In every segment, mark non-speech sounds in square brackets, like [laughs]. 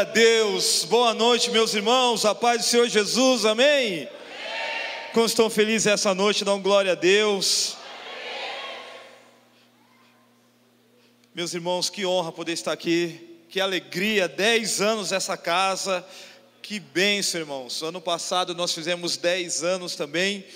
Glória a Deus, boa noite, meus irmãos, a paz do Senhor Jesus, amém? amém. Como estão felizes essa noite, dão glória a Deus. Amém. Meus irmãos, que honra poder estar aqui, que alegria, dez anos essa casa, que bênção, irmãos. Ano passado nós fizemos dez anos também,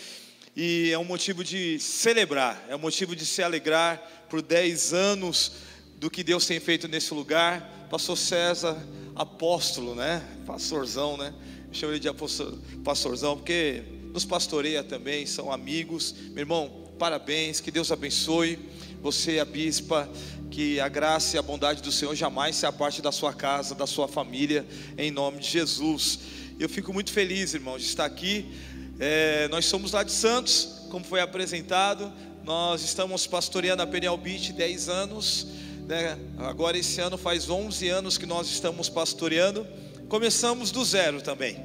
e é um motivo de celebrar, é um motivo de se alegrar por dez anos do que Deus tem feito nesse lugar. Pastor César, apóstolo, né? Pastorzão, né? Eu chamo ele de apóstolo, pastorzão, porque nos pastoreia também, são amigos. Meu irmão, parabéns, que Deus abençoe. Você, a bispa, que a graça e a bondade do Senhor jamais se aparte da sua casa, da sua família, em nome de Jesus. Eu fico muito feliz, irmão, de estar aqui. É, nós somos lá de Santos, como foi apresentado. Nós estamos pastoreando a Peniel Beach 10 anos. Né? Agora, esse ano faz 11 anos que nós estamos pastoreando. Começamos do zero também.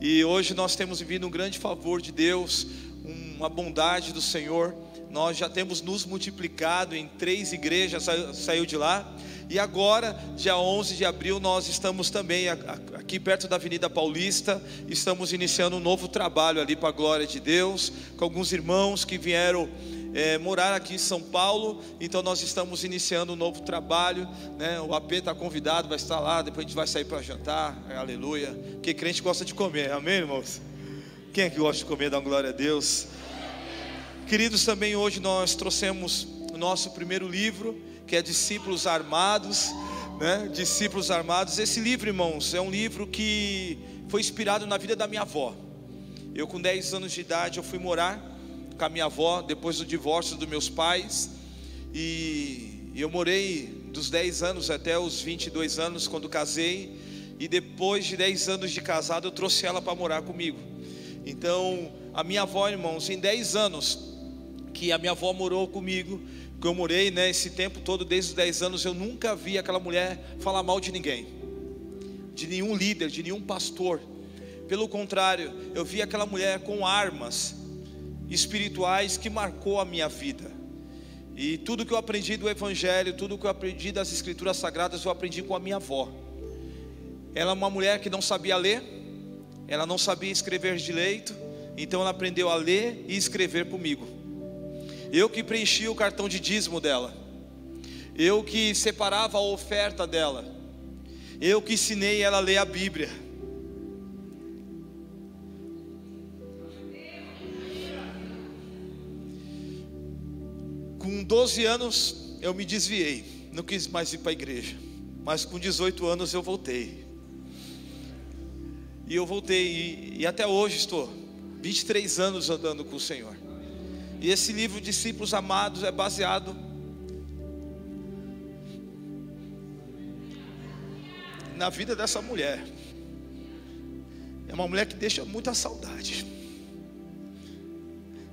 E hoje nós temos vivido um grande favor de Deus, uma bondade do Senhor. Nós já temos nos multiplicado em três igrejas, saiu de lá. E agora, dia 11 de abril, nós estamos também aqui perto da Avenida Paulista. Estamos iniciando um novo trabalho ali para a glória de Deus, com alguns irmãos que vieram é, morar aqui em São Paulo, então nós estamos iniciando um novo trabalho. Né? O AP está convidado, vai estar lá, depois a gente vai sair para jantar, aleluia. Porque crente gosta de comer, amém, irmãos? Quem é que gosta de comer? Dá uma glória a Deus. Queridos, também hoje nós trouxemos o nosso primeiro livro, que é Discípulos Armados. Né? Discípulos Armados. Esse livro, irmãos, é um livro que foi inspirado na vida da minha avó. Eu, com 10 anos de idade, eu fui morar com a minha avó depois do divórcio dos meus pais. E eu morei dos 10 anos até os 22 anos quando casei. E depois de 10 anos de casado, eu trouxe ela para morar comigo. Então, a minha avó, irmãos, em 10 anos que a minha avó morou comigo, que eu morei né, esse tempo todo, desde os 10 anos, eu nunca vi aquela mulher falar mal de ninguém, de nenhum líder, de nenhum pastor. Pelo contrário, eu vi aquela mulher com armas, espirituais que marcou a minha vida. E tudo que eu aprendi do Evangelho, tudo que eu aprendi das Escrituras Sagradas, eu aprendi com a minha avó. Ela é uma mulher que não sabia ler, ela não sabia escrever direito, então ela aprendeu a ler e escrever comigo. Eu que preenchi o cartão de dízimo dela, eu que separava a oferta dela, eu que ensinei ela a ler a Bíblia. Com 12 anos eu me desviei, não quis mais ir para a igreja. Mas com 18 anos eu voltei. E eu voltei, e, e até hoje estou 23 anos andando com o Senhor. E esse livro Discípulos Amados é baseado na vida dessa mulher. É uma mulher que deixa muita saudade.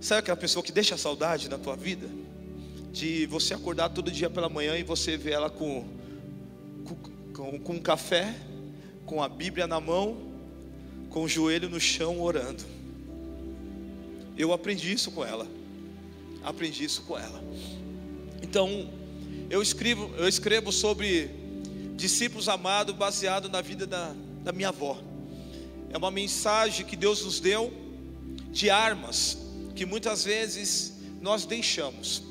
Sabe aquela pessoa que deixa saudade na tua vida? De você acordar todo dia pela manhã e você ver ela com, com, com um café, com a Bíblia na mão, com o joelho no chão orando. Eu aprendi isso com ela. Aprendi isso com ela. Então, eu escrevo, eu escrevo sobre discípulos amados baseado na vida da, da minha avó. É uma mensagem que Deus nos deu de armas que muitas vezes nós deixamos.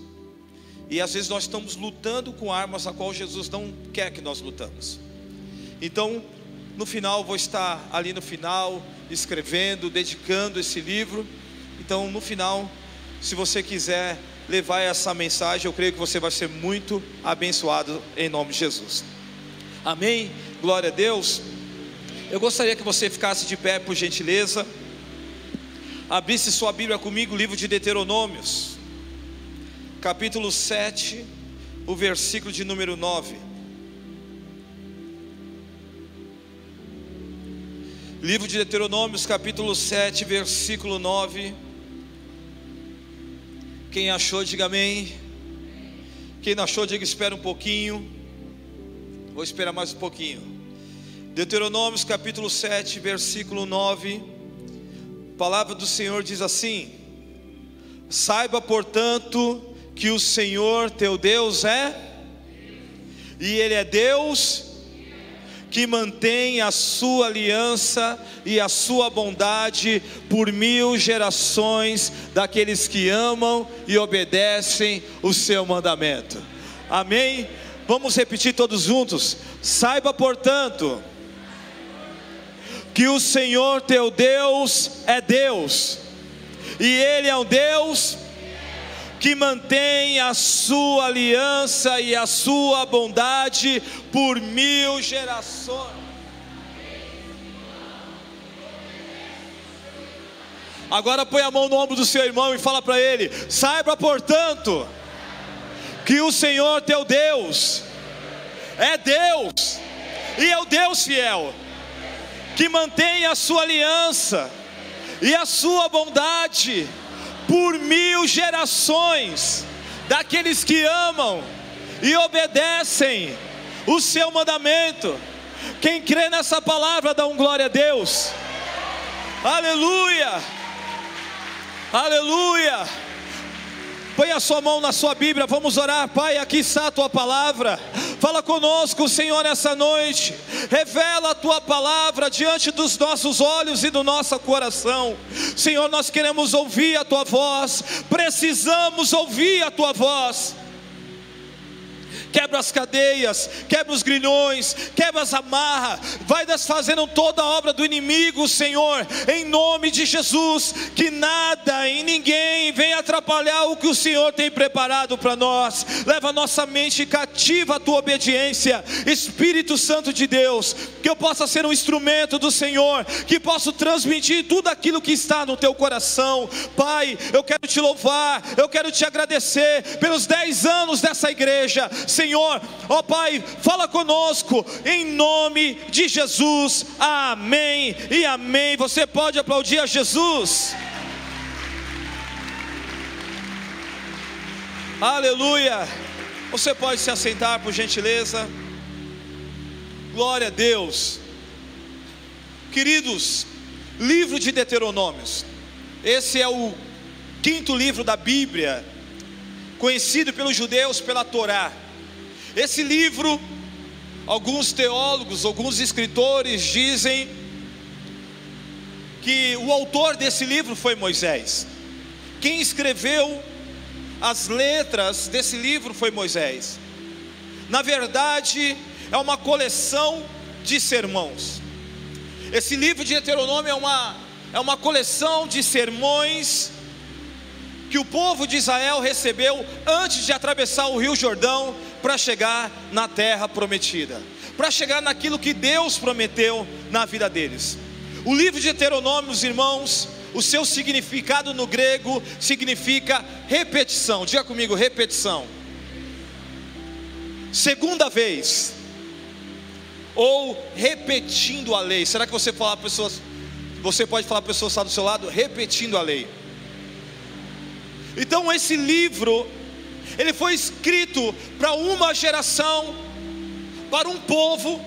E às vezes nós estamos lutando com armas a qual Jesus não quer que nós lutamos. Então, no final, vou estar ali no final, escrevendo, dedicando esse livro. Então, no final, se você quiser levar essa mensagem, eu creio que você vai ser muito abençoado em nome de Jesus. Amém? Glória a Deus. Eu gostaria que você ficasse de pé, por gentileza. Abrisse sua Bíblia comigo, livro de Deuteronômios capítulo 7, o versículo de número 9. Livro de Deuteronômios, capítulo 7, versículo 9. Quem achou, diga amém. Quem não achou, diga espera um pouquinho. Vou esperar mais um pouquinho. Deuteronômios, capítulo 7, versículo 9. A palavra do Senhor diz assim: Saiba, portanto, que o Senhor teu Deus é, e Ele é Deus que mantém a sua aliança e a sua bondade por mil gerações daqueles que amam e obedecem o seu mandamento. Amém? Vamos repetir todos juntos. Saiba, portanto, que o Senhor teu Deus é Deus, e Ele é um Deus que mantém a sua aliança e a sua bondade por mil gerações. Agora põe a mão no ombro do seu irmão e fala para ele: saiba, portanto, que o Senhor teu Deus é Deus, e é o Deus fiel, que mantém a sua aliança e a sua bondade por mil gerações daqueles que amam e obedecem o seu mandamento. Quem crê nessa palavra dá um glória a Deus. Aleluia! Aleluia! Põe a sua mão na sua Bíblia, vamos orar, Pai. Aqui está a tua palavra. Fala conosco, Senhor, nessa noite. Revela a tua palavra diante dos nossos olhos e do nosso coração. Senhor, nós queremos ouvir a tua voz, precisamos ouvir a tua voz quebra as cadeias, quebra os grilhões, quebra as amarras, vai desfazendo toda a obra do inimigo, Senhor, em nome de Jesus, que nada e ninguém venha atrapalhar o que o Senhor tem preparado para nós, leva a nossa mente cativa à tua obediência, Espírito Santo de Deus, que eu possa ser um instrumento do Senhor, que possa transmitir tudo aquilo que está no teu coração, Pai, eu quero te louvar, eu quero te agradecer pelos dez anos dessa igreja, Senhor. Ó Pai, fala conosco em nome de Jesus. Amém e amém. Você pode aplaudir a Jesus. Aleluia. Você pode se assentar por gentileza. Glória a Deus. Queridos, livro de Deuteronômios. Esse é o quinto livro da Bíblia, conhecido pelos judeus pela Torá. Esse livro, alguns teólogos, alguns escritores dizem que o autor desse livro foi Moisés. Quem escreveu as letras desse livro foi Moisés. Na verdade, é uma coleção de sermãos. Esse livro de Deuteronômio é uma, é uma coleção de sermões que o povo de Israel recebeu antes de atravessar o Rio Jordão para chegar na terra prometida, para chegar naquilo que Deus prometeu na vida deles. O livro de Deuteronômios, irmãos, o seu significado no grego significa repetição. Diga comigo, repetição. Segunda vez, ou repetindo a lei. Será que você fala pessoas, você pode falar para pessoas que está do seu lado, repetindo a lei? Então esse livro, ele foi escrito para uma geração, para um povo,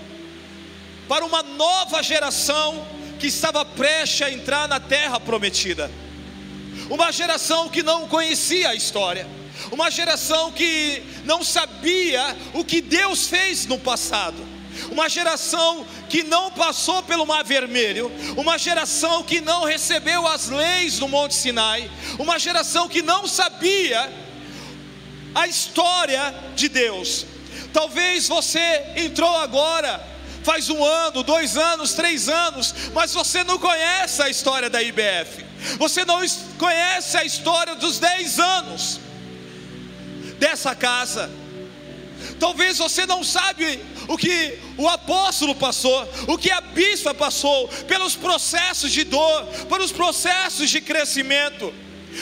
para uma nova geração que estava prestes a entrar na terra prometida. Uma geração que não conhecia a história, uma geração que não sabia o que Deus fez no passado. Uma geração que não passou pelo Mar Vermelho, uma geração que não recebeu as leis do Monte Sinai, uma geração que não sabia a história de Deus. Talvez você entrou agora, faz um ano, dois anos, três anos, mas você não conhece a história da IBF, você não conhece a história dos dez anos dessa casa. Talvez você não sabe o que o apóstolo passou, o que a bispa passou, pelos processos de dor, pelos processos de crescimento.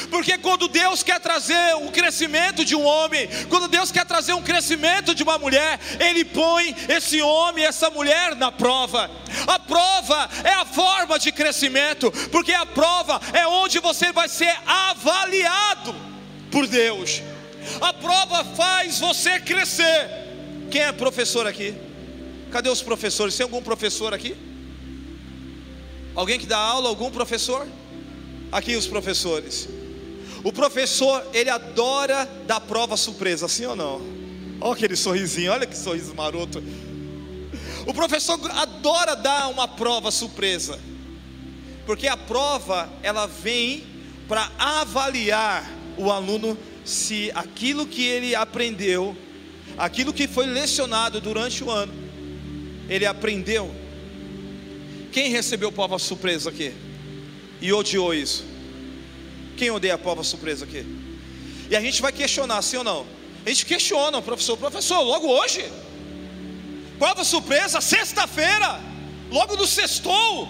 Porque quando Deus quer trazer o crescimento de um homem, quando Deus quer trazer um crescimento de uma mulher, Ele põe esse homem, essa mulher na prova. A prova é a forma de crescimento, porque a prova é onde você vai ser avaliado por Deus. A prova faz você crescer. Quem é professor aqui? Cadê os professores? Tem algum professor aqui? Alguém que dá aula? Algum professor? Aqui os professores. O professor, ele adora dar prova surpresa, assim ou não? Olha aquele sorrisinho, olha que sorriso maroto. O professor adora dar uma prova surpresa. Porque a prova, ela vem para avaliar o aluno se aquilo que ele aprendeu, aquilo que foi lecionado durante o ano, ele aprendeu. Quem recebeu prova surpresa aqui? E odiou isso? Quem odeia a prova surpresa aqui? E a gente vai questionar, sim ou não? A gente questiona o professor, professor, logo hoje? Prova surpresa, sexta-feira, logo no sextou.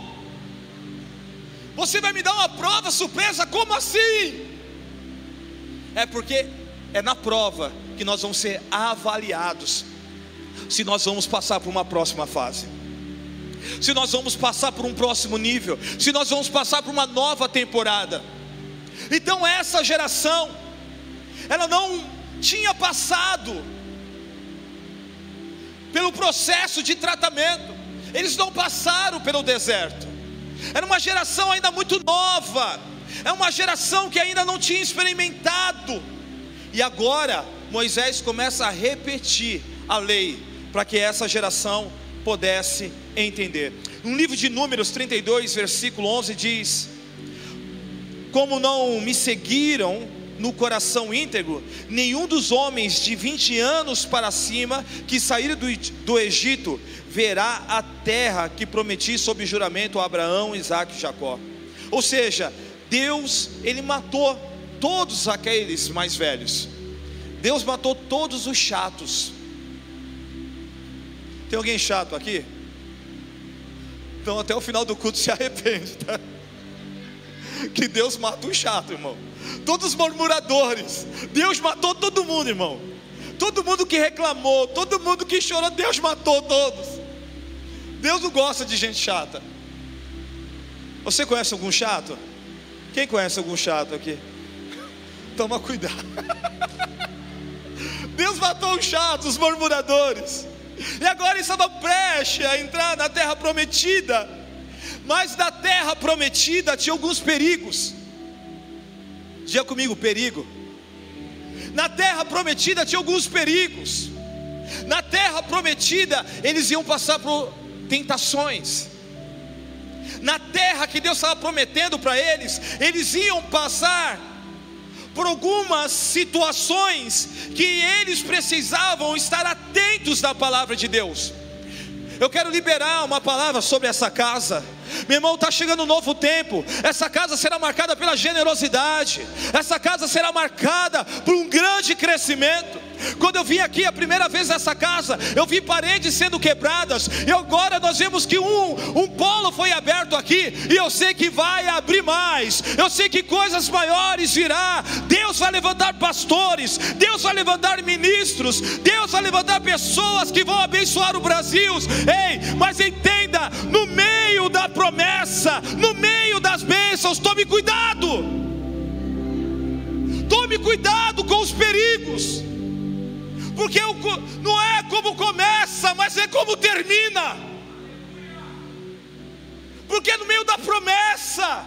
Você vai me dar uma prova surpresa? Como assim? É porque é na prova que nós vamos ser avaliados se nós vamos passar por uma próxima fase. Se nós vamos passar por um próximo nível, se nós vamos passar por uma nova temporada. Então essa geração ela não tinha passado pelo processo de tratamento, eles não passaram pelo deserto, era uma geração ainda muito nova, é uma geração que ainda não tinha experimentado, e agora Moisés começa a repetir a lei, para que essa geração pudesse entender. No livro de Números 32, versículo 11 diz: Como não me seguiram no coração íntegro, nenhum dos homens de 20 anos para cima que saíram do, do Egito verá a terra que prometi sob juramento a Abraão, Isaac e Jacó. Ou seja, Deus, ele matou todos aqueles mais velhos. Deus matou todos os chatos. Tem alguém chato aqui? Então até o final do culto se arrepende, tá? Que Deus mata o chato, irmão todos os murmuradores. Deus matou todo mundo, irmão. Todo mundo que reclamou, todo mundo que chorou, Deus matou todos. Deus não gosta de gente chata. Você conhece algum chato? Quem conhece algum chato aqui? [laughs] Toma cuidado. [laughs] Deus matou os chatos, os murmuradores. E agora estava prestes a entrar na terra prometida. Mas da terra prometida tinha alguns perigos. Diga comigo, perigo. Na terra prometida tinha alguns perigos. Na terra prometida, eles iam passar por tentações. Na terra que Deus estava prometendo para eles, eles iam passar por algumas situações que eles precisavam estar atentos na palavra de Deus. Eu quero liberar uma palavra sobre essa casa. Meu irmão, está chegando um novo tempo. Essa casa será marcada pela generosidade. Essa casa será marcada por um grande crescimento. Quando eu vim aqui a primeira vez nessa casa, eu vi paredes sendo quebradas, e agora nós vemos que um, um polo foi aberto aqui, e eu sei que vai abrir mais, eu sei que coisas maiores virá. Deus vai levantar pastores, Deus vai levantar ministros, Deus vai levantar pessoas que vão abençoar o Brasil. Ei, mas entenda, no meio da promessa, no meio das bênçãos, tome cuidado. Tome cuidado com os perigos porque não é como começa, mas é como termina. Porque no meio da promessa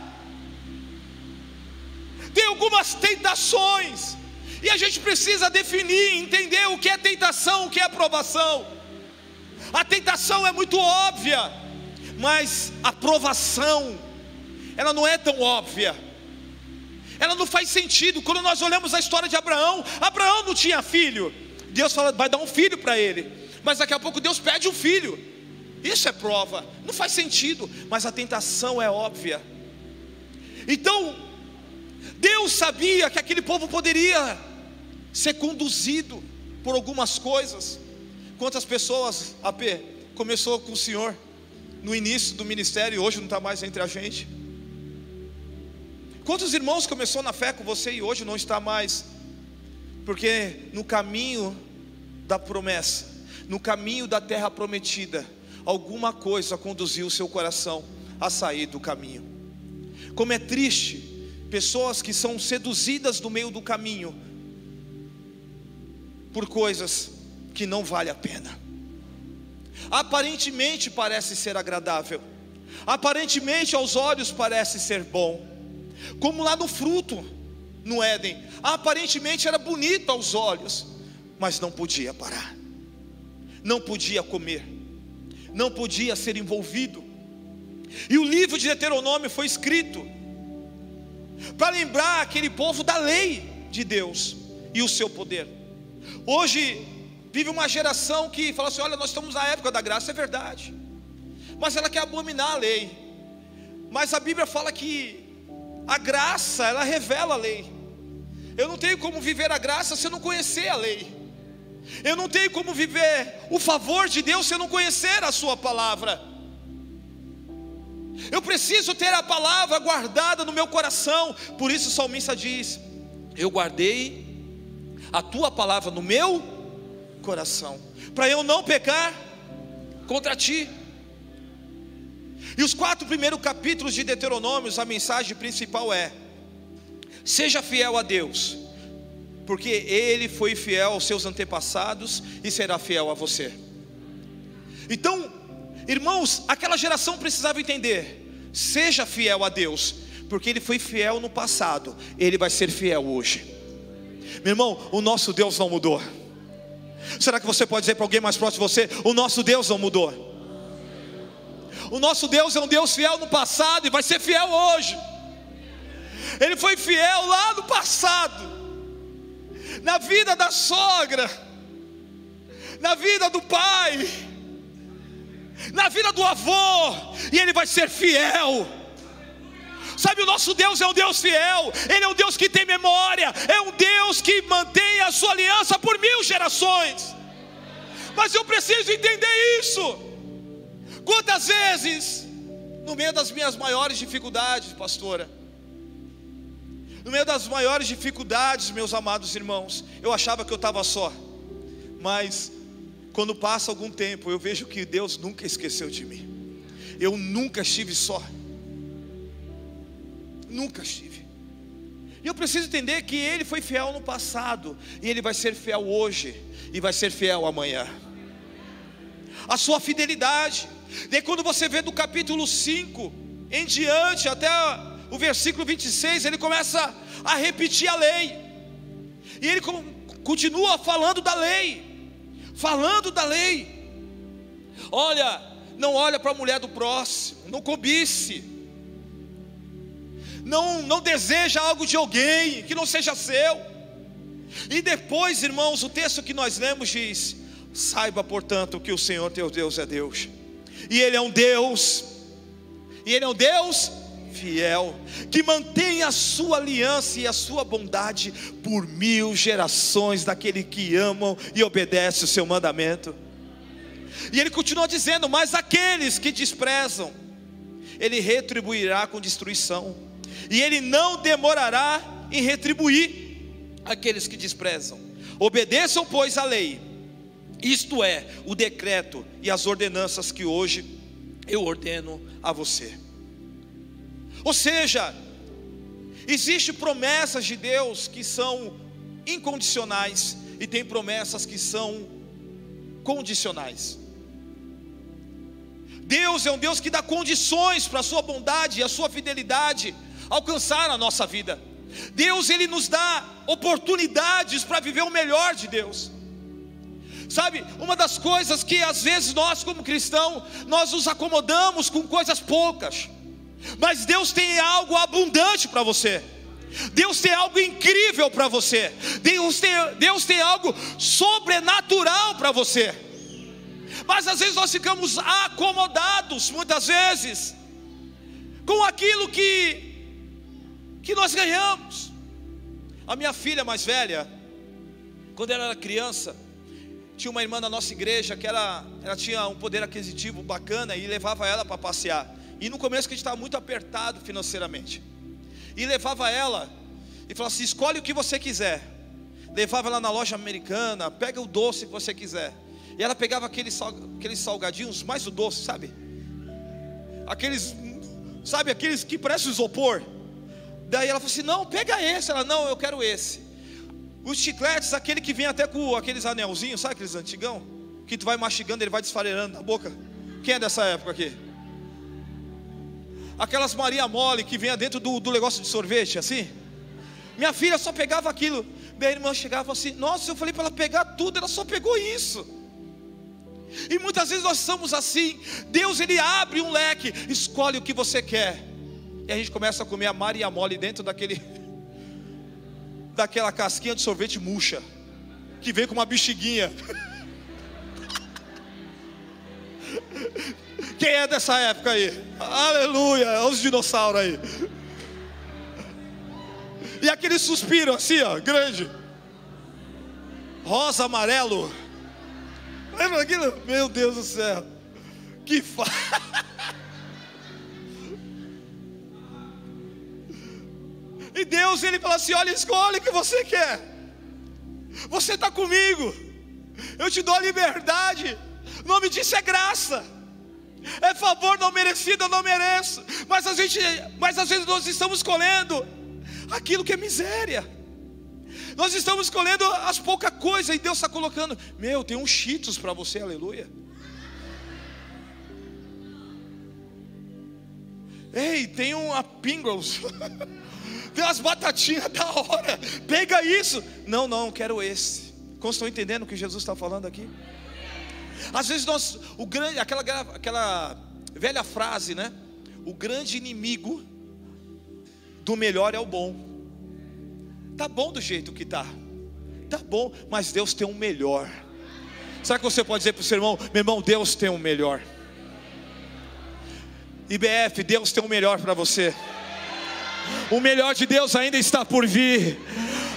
tem algumas tentações, e a gente precisa definir, entender o que é tentação, o que é aprovação. A tentação é muito óbvia, mas a aprovação, ela não é tão óbvia. Ela não faz sentido. Quando nós olhamos a história de Abraão, Abraão não tinha filho. Deus fala, vai dar um filho para ele, mas daqui a pouco Deus pede um filho. Isso é prova, não faz sentido, mas a tentação é óbvia. Então, Deus sabia que aquele povo poderia ser conduzido por algumas coisas. Quantas pessoas, AP, começou com o Senhor no início do ministério e hoje não está mais entre a gente? Quantos irmãos começou na fé com você e hoje não está mais porque no caminho da promessa, no caminho da terra prometida, alguma coisa conduziu o seu coração a sair do caminho. Como é triste pessoas que são seduzidas no meio do caminho por coisas que não vale a pena. Aparentemente parece ser agradável, aparentemente aos olhos parece ser bom, como lá no fruto no Éden. Aparentemente era bonito aos olhos, mas não podia parar, não podia comer. não podia ser envolvido. E o livro de Deuteronômio foi escrito para lembrar aquele povo da lei de Deus e o seu poder. Hoje vive uma geração que fala assim: olha, nós estamos na época da graça, é verdade, mas ela quer abominar a lei. Mas a Bíblia fala que a graça, ela revela a lei. Eu não tenho como viver a graça se eu não conhecer a lei. Eu não tenho como viver o favor de Deus se eu não conhecer a Sua palavra. Eu preciso ter a palavra guardada no meu coração. Por isso o salmista diz: Eu guardei a tua palavra no meu coração, para eu não pecar contra ti. E os quatro primeiros capítulos de Deuteronômio, a mensagem principal é: seja fiel a Deus, porque Ele foi fiel aos seus antepassados e será fiel a você. Então, irmãos, aquela geração precisava entender: seja fiel a Deus, porque Ele foi fiel no passado, Ele vai ser fiel hoje. Meu irmão, o nosso Deus não mudou. Será que você pode dizer para alguém mais próximo de você: o nosso Deus não mudou? O nosso Deus é um Deus fiel no passado e vai ser fiel hoje. Ele foi fiel lá no passado, na vida da sogra, na vida do pai, na vida do avô, e ele vai ser fiel. Sabe, o nosso Deus é um Deus fiel, Ele é um Deus que tem memória, é um Deus que mantém a sua aliança por mil gerações. Mas eu preciso entender isso. Quantas vezes, no meio das minhas maiores dificuldades, pastora, no meio das maiores dificuldades, meus amados irmãos, eu achava que eu estava só, mas quando passa algum tempo, eu vejo que Deus nunca esqueceu de mim, eu nunca estive só, nunca estive. E eu preciso entender que Ele foi fiel no passado, e Ele vai ser fiel hoje, e vai ser fiel amanhã. A sua fidelidade, Daí quando você vê do capítulo 5 em diante, até o versículo 26, ele começa a repetir a lei. E ele continua falando da lei. Falando da lei. Olha, não olha para a mulher do próximo, não cobice. Não, não deseja algo de alguém que não seja seu. E depois, irmãos, o texto que nós lemos diz: Saiba, portanto, que o Senhor teu Deus é Deus e Ele é um Deus, e Ele é um Deus fiel, que mantém a sua aliança e a sua bondade por mil gerações daquele que amam e obedece o seu mandamento. E ele continua dizendo: Mas aqueles que desprezam, ele retribuirá com destruição, e ele não demorará em retribuir aqueles que desprezam. Obedeçam, pois, a lei isto é, o decreto e as ordenanças que hoje eu ordeno a você. Ou seja, existem promessas de Deus que são incondicionais e tem promessas que são condicionais. Deus é um Deus que dá condições para a sua bondade e a sua fidelidade alcançar a nossa vida. Deus ele nos dá oportunidades para viver o melhor de Deus. Sabe, uma das coisas que às vezes nós, como cristão, nós nos acomodamos com coisas poucas, mas Deus tem algo abundante para você. Deus tem algo incrível para você. Deus tem, Deus tem algo sobrenatural para você. Mas às vezes nós ficamos acomodados, muitas vezes, com aquilo que que nós ganhamos. A minha filha mais velha, quando ela era criança, tinha uma irmã na nossa igreja que ela, ela tinha um poder aquisitivo bacana e levava ela para passear. E no começo que a gente estava muito apertado financeiramente. E levava ela e falava assim: escolhe o que você quiser. Levava ela na loja americana, pega o doce que você quiser. E ela pegava aqueles, aqueles salgadinhos, mais o doce, sabe? Aqueles, sabe, aqueles que parecem isopor. Daí ela falou assim: não, pega esse. Ela, não, eu quero esse. Os chicletes, aquele que vem até com aqueles anelzinhos, sabe aqueles antigão? Que tu vai mastigando, ele vai desfarelando na boca. Quem é dessa época aqui? Aquelas Maria Mole que vinha dentro do, do negócio de sorvete, assim. Minha filha só pegava aquilo. Minha irmã chegava assim, nossa, eu falei para ela pegar tudo, ela só pegou isso. E muitas vezes nós somos assim. Deus ele abre um leque, escolhe o que você quer. E a gente começa a comer a Maria mole dentro daquele [laughs] daquela casquinha de sorvete murcha que vem com uma bexiguinha. [laughs] Quem é dessa época aí? Aleluia, os dinossauros aí. E aquele suspiro assim, ó, grande. Rosa, amarelo. Lembra daquilo? Meu Deus do céu. Que fa... [laughs] E Deus, Ele fala assim: olha, escolhe o que você quer. Você está comigo. Eu te dou a liberdade. O nome disso é graça. É favor não merecido, eu não mereço. Mas a gente, mas às vezes nós estamos escolhendo aquilo que é miséria. Nós estamos escolhendo as poucas coisas e Deus está colocando, meu, tem um Cheetos para você, aleluia. Ei, tem uma Pringles. [laughs] tem umas batatinhas [laughs] da hora. Pega isso. Não, não, quero esse. Como estão entendendo o que Jesus está falando aqui? Às vezes nós, o grande, aquela, aquela velha frase, né? O grande inimigo do melhor é o bom. Tá bom do jeito que tá. Tá bom, mas Deus tem um melhor. Sabe que você pode dizer para o seu irmão, meu irmão, Deus tem um melhor. IBF, Deus tem um melhor para você. O melhor de Deus ainda está por vir.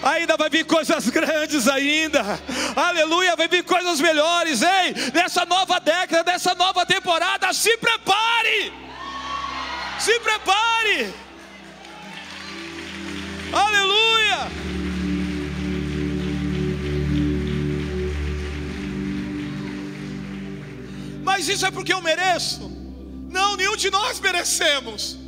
Ainda vai vir coisas grandes ainda. Aleluia, vai vir coisas melhores. Ei, nessa nova década, nessa nova temporada, se prepare. Se prepare. Aleluia. Mas isso é porque eu mereço? Não, nenhum de nós merecemos.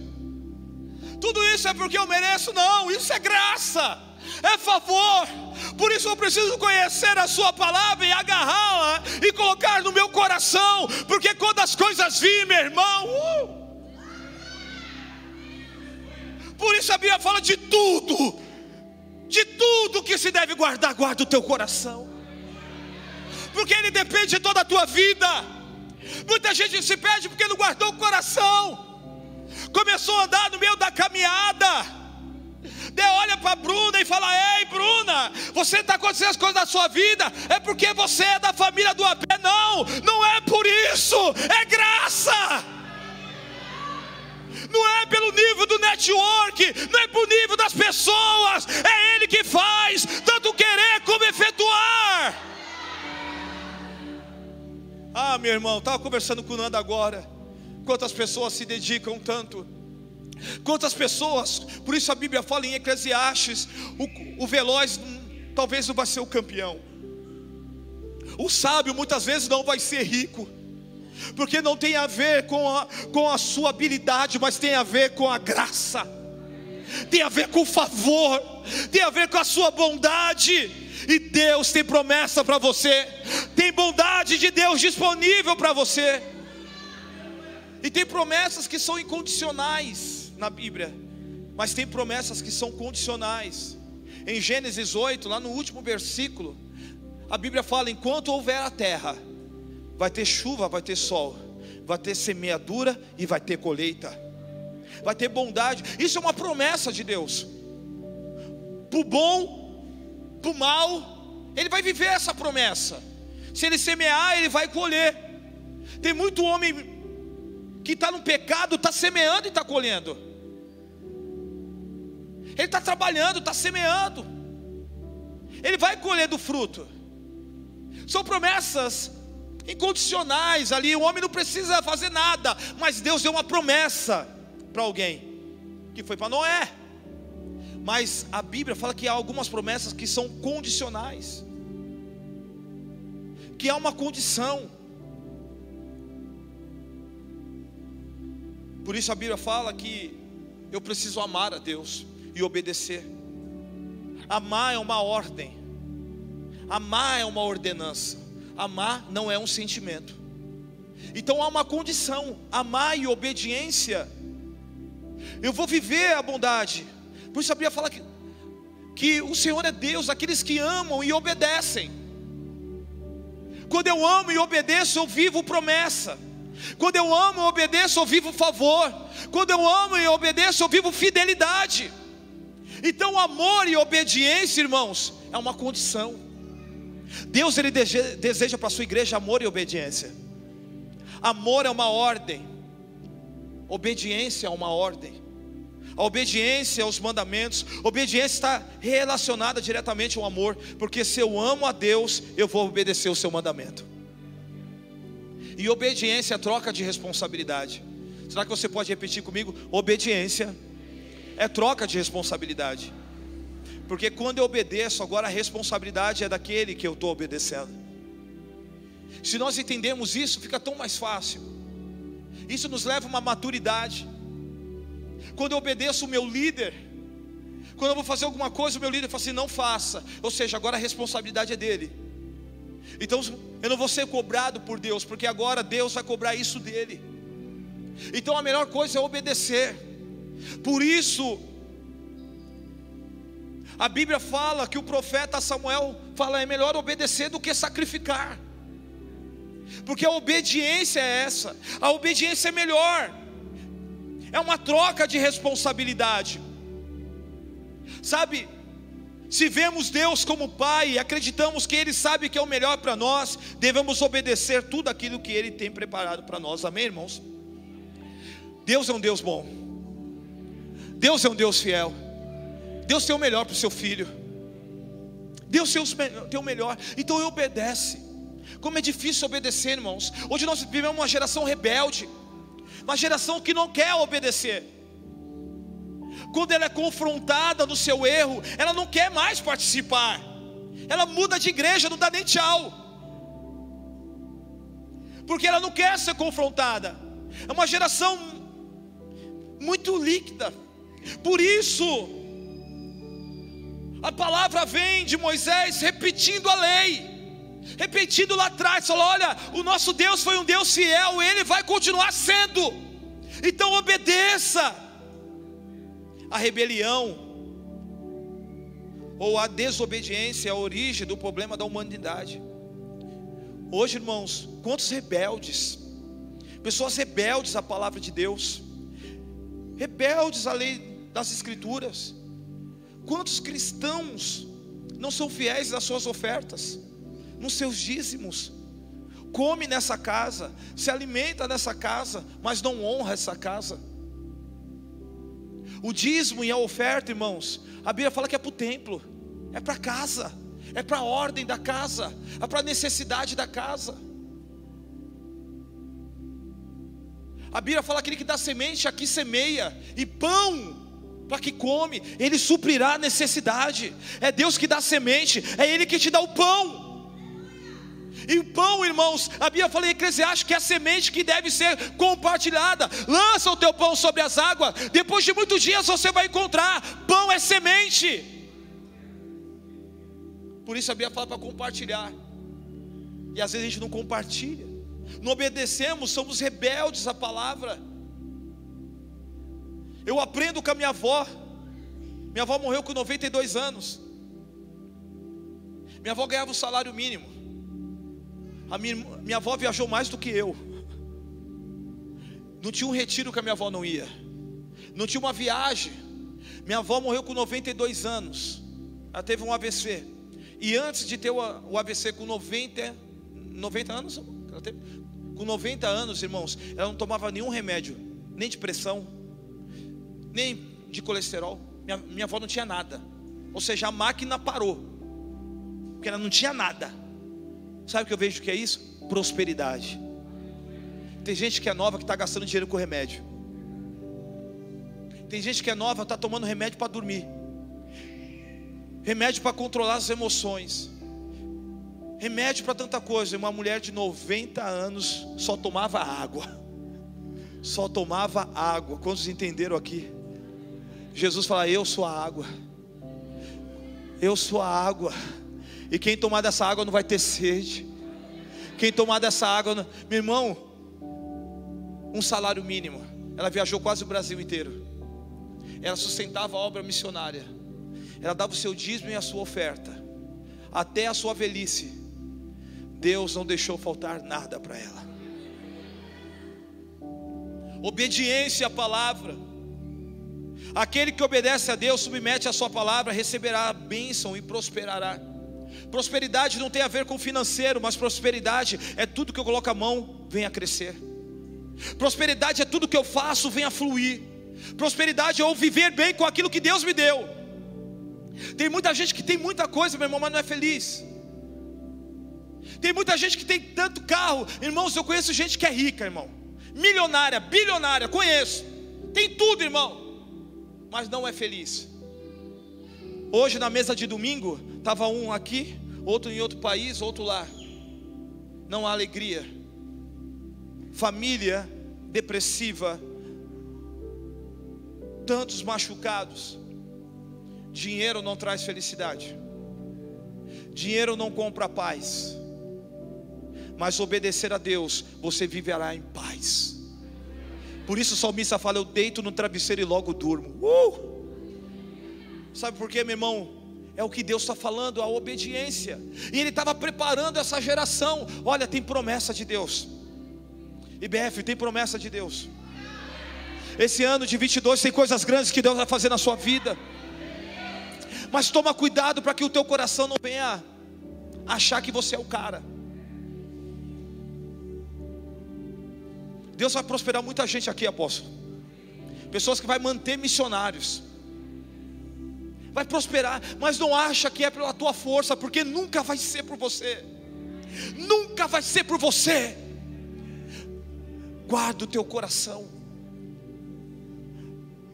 Tudo isso é porque eu mereço? Não, isso é graça, é favor. Por isso eu preciso conhecer a Sua palavra e agarrá-la e colocar no meu coração, porque quando as coisas virem, meu irmão, uh, por isso a Bíblia fala de tudo, de tudo que se deve guardar, guarda o teu coração, porque ele depende de toda a tua vida. Muita gente se perde porque não guardou o coração começou a andar no meio da caminhada. Deus olha para Bruna e fala: Ei, Bruna, você está acontecendo as coisas da sua vida, é porque você é da família do AP. Não, não é por isso, é graça. Não é pelo nível do network, não é pelo nível das pessoas, é Ele que faz, tanto querer como efetuar. Ah, meu irmão, estava conversando com o Nando agora. Quantas pessoas se dedicam tanto? Quantas pessoas, por isso a Bíblia fala em Eclesiastes: o, o veloz talvez não vai ser o campeão, o sábio muitas vezes não vai ser rico, porque não tem a ver com a, com a sua habilidade, mas tem a ver com a graça, tem a ver com o favor, tem a ver com a sua bondade. E Deus tem promessa para você, tem bondade de Deus disponível para você. E tem promessas que são incondicionais na Bíblia, mas tem promessas que são condicionais. Em Gênesis 8, lá no último versículo, a Bíblia fala: enquanto houver a terra, vai ter chuva, vai ter sol, vai ter semeadura e vai ter colheita, vai ter bondade. Isso é uma promessa de Deus. Para o bom, para o mal, ele vai viver essa promessa. Se ele semear, ele vai colher. Tem muito homem que está no pecado, está semeando e está colhendo. Ele está trabalhando, está semeando. Ele vai colher do fruto. São promessas incondicionais ali. O homem não precisa fazer nada, mas Deus deu uma promessa para alguém, que foi para Noé. Mas a Bíblia fala que há algumas promessas que são condicionais, que há uma condição. Por isso a Bíblia fala que eu preciso amar a Deus e obedecer. Amar é uma ordem. Amar é uma ordenança. Amar não é um sentimento. Então há uma condição: amar e obediência. Eu vou viver a bondade. Por isso a Bíblia fala que, que o Senhor é Deus, aqueles que amam e obedecem. Quando eu amo e obedeço, eu vivo promessa. Quando eu amo e obedeço, eu vivo favor. Quando eu amo e obedeço, eu vivo fidelidade. Então, amor e obediência, irmãos, é uma condição. Deus ele deseja para a sua igreja amor e obediência. Amor é uma ordem. Obediência é uma ordem. A obediência aos mandamentos, obediência está relacionada diretamente ao amor, porque se eu amo a Deus, eu vou obedecer o seu mandamento. E obediência é troca de responsabilidade. Será que você pode repetir comigo? Obediência é troca de responsabilidade. Porque quando eu obedeço, agora a responsabilidade é daquele que eu estou obedecendo. Se nós entendemos isso, fica tão mais fácil. Isso nos leva a uma maturidade quando eu obedeço o meu líder, quando eu vou fazer alguma coisa, o meu líder fala assim: não faça. Ou seja, agora a responsabilidade é dele. Então eu não vou ser cobrado por Deus, porque agora Deus vai cobrar isso dele. Então a melhor coisa é obedecer. Por isso, a Bíblia fala que o profeta Samuel fala: é melhor obedecer do que sacrificar. Porque a obediência é essa, a obediência é melhor é uma troca de responsabilidade. Sabe, se vemos Deus como Pai e acreditamos que Ele sabe que é o melhor para nós, devemos obedecer tudo aquilo que Ele tem preparado para nós, amém, irmãos? Deus é um Deus bom, Deus é um Deus fiel, Deus tem o melhor para o seu filho, Deus tem o melhor, então Ele obedece. Como é difícil obedecer, irmãos. Hoje nós vivemos uma geração rebelde uma geração que não quer obedecer. Quando ela é confrontada no seu erro, ela não quer mais participar. Ela muda de igreja, não dá nem tchau. Porque ela não quer ser confrontada. É uma geração muito líquida. Por isso, a palavra vem de Moisés repetindo a lei repetindo lá atrás, falou: olha, o nosso Deus foi um Deus fiel, ele vai continuar sendo. Então obedeça. A rebelião ou a desobediência é a origem do problema da humanidade. Hoje, irmãos, quantos rebeldes, pessoas rebeldes à palavra de Deus, rebeldes à lei das Escrituras, quantos cristãos não são fiéis às suas ofertas? nos seus dízimos, come nessa casa, se alimenta nessa casa, mas não honra essa casa. O dízimo e a oferta, irmãos, a Bíblia fala que é para o templo, é para casa, é para a ordem da casa, é para a necessidade da casa. A Bíblia fala que aquele que dá semente aqui semeia, e pão para que come, Ele suprirá a necessidade. É Deus que dá semente, é Ele que te dá o pão. E pão, irmãos, a Bíblia fala em Eclesiastes que é a semente que deve ser compartilhada. Lança o teu pão sobre as águas. Depois de muitos dias você vai encontrar. Pão é semente. Por isso a Bíblia fala para compartilhar. E às vezes a gente não compartilha. Não obedecemos, somos rebeldes à palavra. Eu aprendo com a minha avó. Minha avó morreu com 92 anos. Minha avó ganhava o salário mínimo. A minha, minha avó viajou mais do que eu. Não tinha um retiro que a minha avó não ia. Não tinha uma viagem. Minha avó morreu com 92 anos. Ela teve um AVC. E antes de ter o AVC com 90, 90 anos, ela teve, com 90 anos, irmãos, ela não tomava nenhum remédio, nem de pressão, nem de colesterol. Minha, minha avó não tinha nada. Ou seja, a máquina parou. Porque ela não tinha nada. Sabe o que eu vejo que é isso? Prosperidade. Tem gente que é nova que está gastando dinheiro com remédio. Tem gente que é nova está tomando remédio para dormir. Remédio para controlar as emoções. Remédio para tanta coisa. Uma mulher de 90 anos só tomava água. [laughs] Só tomava água. Quantos entenderam aqui? Jesus fala: Eu sou a água. Eu sou a água. E quem tomar dessa água não vai ter sede. Quem tomar dessa água, não... meu irmão, um salário mínimo. Ela viajou quase o Brasil inteiro. Ela sustentava a obra missionária. Ela dava o seu dízimo e a sua oferta. Até a sua velhice. Deus não deixou faltar nada para ela. Obediência à palavra. Aquele que obedece a Deus, submete a sua palavra, receberá a bênção e prosperará. Prosperidade não tem a ver com financeiro, mas prosperidade é tudo que eu coloco a mão, vem a crescer. Prosperidade é tudo que eu faço, vem a fluir. Prosperidade é eu viver bem com aquilo que Deus me deu. Tem muita gente que tem muita coisa, meu irmão, mas não é feliz. Tem muita gente que tem tanto carro, irmãos. Eu conheço gente que é rica, irmão, milionária, bilionária, conheço, tem tudo, irmão, mas não é feliz. Hoje na mesa de domingo, estava um aqui, outro em outro país, outro lá. Não há alegria. Família depressiva, tantos machucados. Dinheiro não traz felicidade. Dinheiro não compra paz. Mas obedecer a Deus, você viverá em paz. Por isso o salmista fala: Eu deito no travesseiro e logo durmo. Uh! Sabe por quê, meu irmão? É o que Deus está falando, a obediência. E Ele estava preparando essa geração. Olha, tem promessa de Deus. IBF, tem promessa de Deus. Esse ano de 22 tem coisas grandes que Deus vai fazer na sua vida. Mas toma cuidado para que o teu coração não venha achar que você é o cara. Deus vai prosperar muita gente aqui, apóstolo. Pessoas que vai manter missionários vai prosperar, mas não acha que é pela tua força, porque nunca vai ser por você. Nunca vai ser por você. Guarda o teu coração.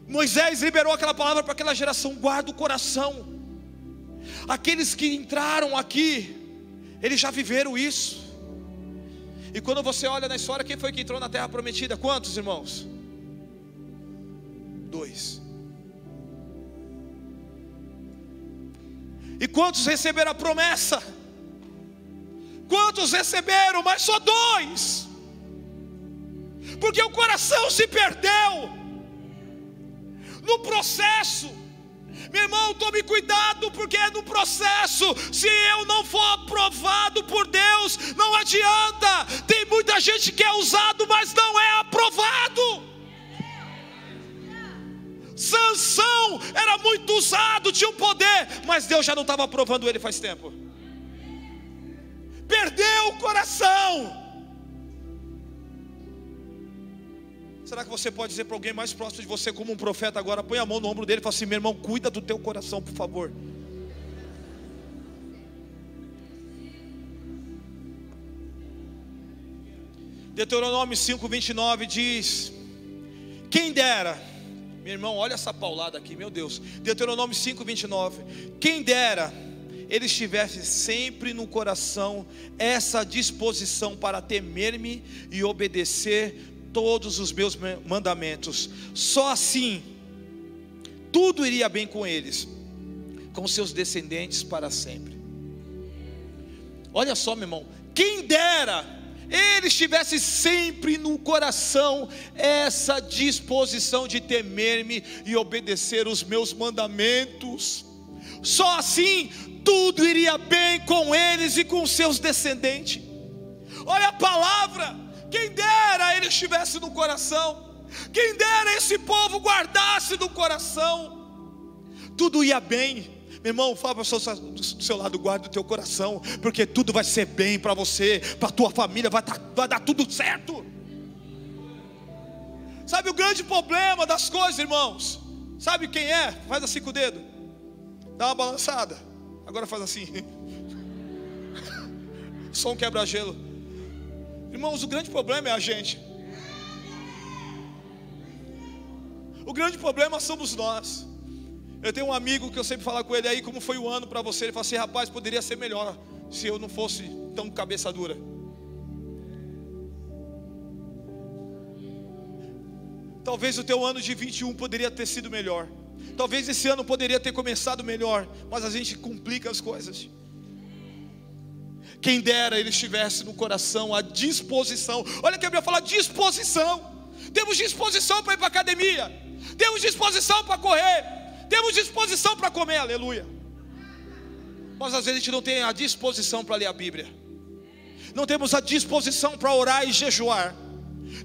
Moisés liberou aquela palavra para aquela geração: guarda o coração. Aqueles que entraram aqui, eles já viveram isso. E quando você olha na história, quem foi que entrou na terra prometida? Quantos irmãos? Dois. E quantos receberam a promessa? Quantos receberam, mas só dois? Porque o coração se perdeu no processo. Meu irmão, tome cuidado, porque é no processo. Se eu não for aprovado por Deus, não adianta. Tem muita gente que é usado, mas não é aprovado. Sansão era muito usado, tinha um poder, mas Deus já não estava aprovando ele faz tempo. Perdeu o coração. Será que você pode dizer para alguém mais próximo de você, como um profeta agora, põe a mão no ombro dele e fala assim: meu irmão, cuida do teu coração, por favor. Deuteronômio 5,29 diz: Quem dera meu irmão, olha essa paulada aqui, meu Deus. Deuteronômio 5, 29. Quem dera ele estivesse sempre no coração essa disposição para temer-me e obedecer todos os meus mandamentos. Só assim tudo iria bem com eles, com seus descendentes para sempre. Olha só, meu irmão, quem dera ele estivesse sempre no coração essa disposição de temer-me e obedecer os meus mandamentos. Só assim tudo iria bem com eles e com seus descendentes. Olha a palavra, quem dera ele estivesse no coração, quem dera esse povo guardasse no coração, tudo ia bem meu irmão, fala para o do seu lado, guarda o teu coração, porque tudo vai ser bem para você, para a tua família, vai, tá, vai dar tudo certo. Sabe o grande problema das coisas, irmãos? Sabe quem é? Faz assim com o dedo, dá uma balançada, agora faz assim. [laughs] Som quebra-gelo. Irmãos, o grande problema é a gente. O grande problema somos nós. Eu tenho um amigo que eu sempre falo com ele aí como foi o ano para você. Ele fala assim: rapaz, poderia ser melhor se eu não fosse tão cabeça dura. Talvez o teu ano de 21 poderia ter sido melhor. Talvez esse ano poderia ter começado melhor, mas a gente complica as coisas. Quem dera ele estivesse no coração, a disposição. Olha que a Bíblia fala disposição. Temos disposição para ir para a academia. Temos disposição para correr temos disposição para comer, aleluia. Mas às vezes a gente não tem a disposição para ler a Bíblia. não temos a disposição para orar e jejuar,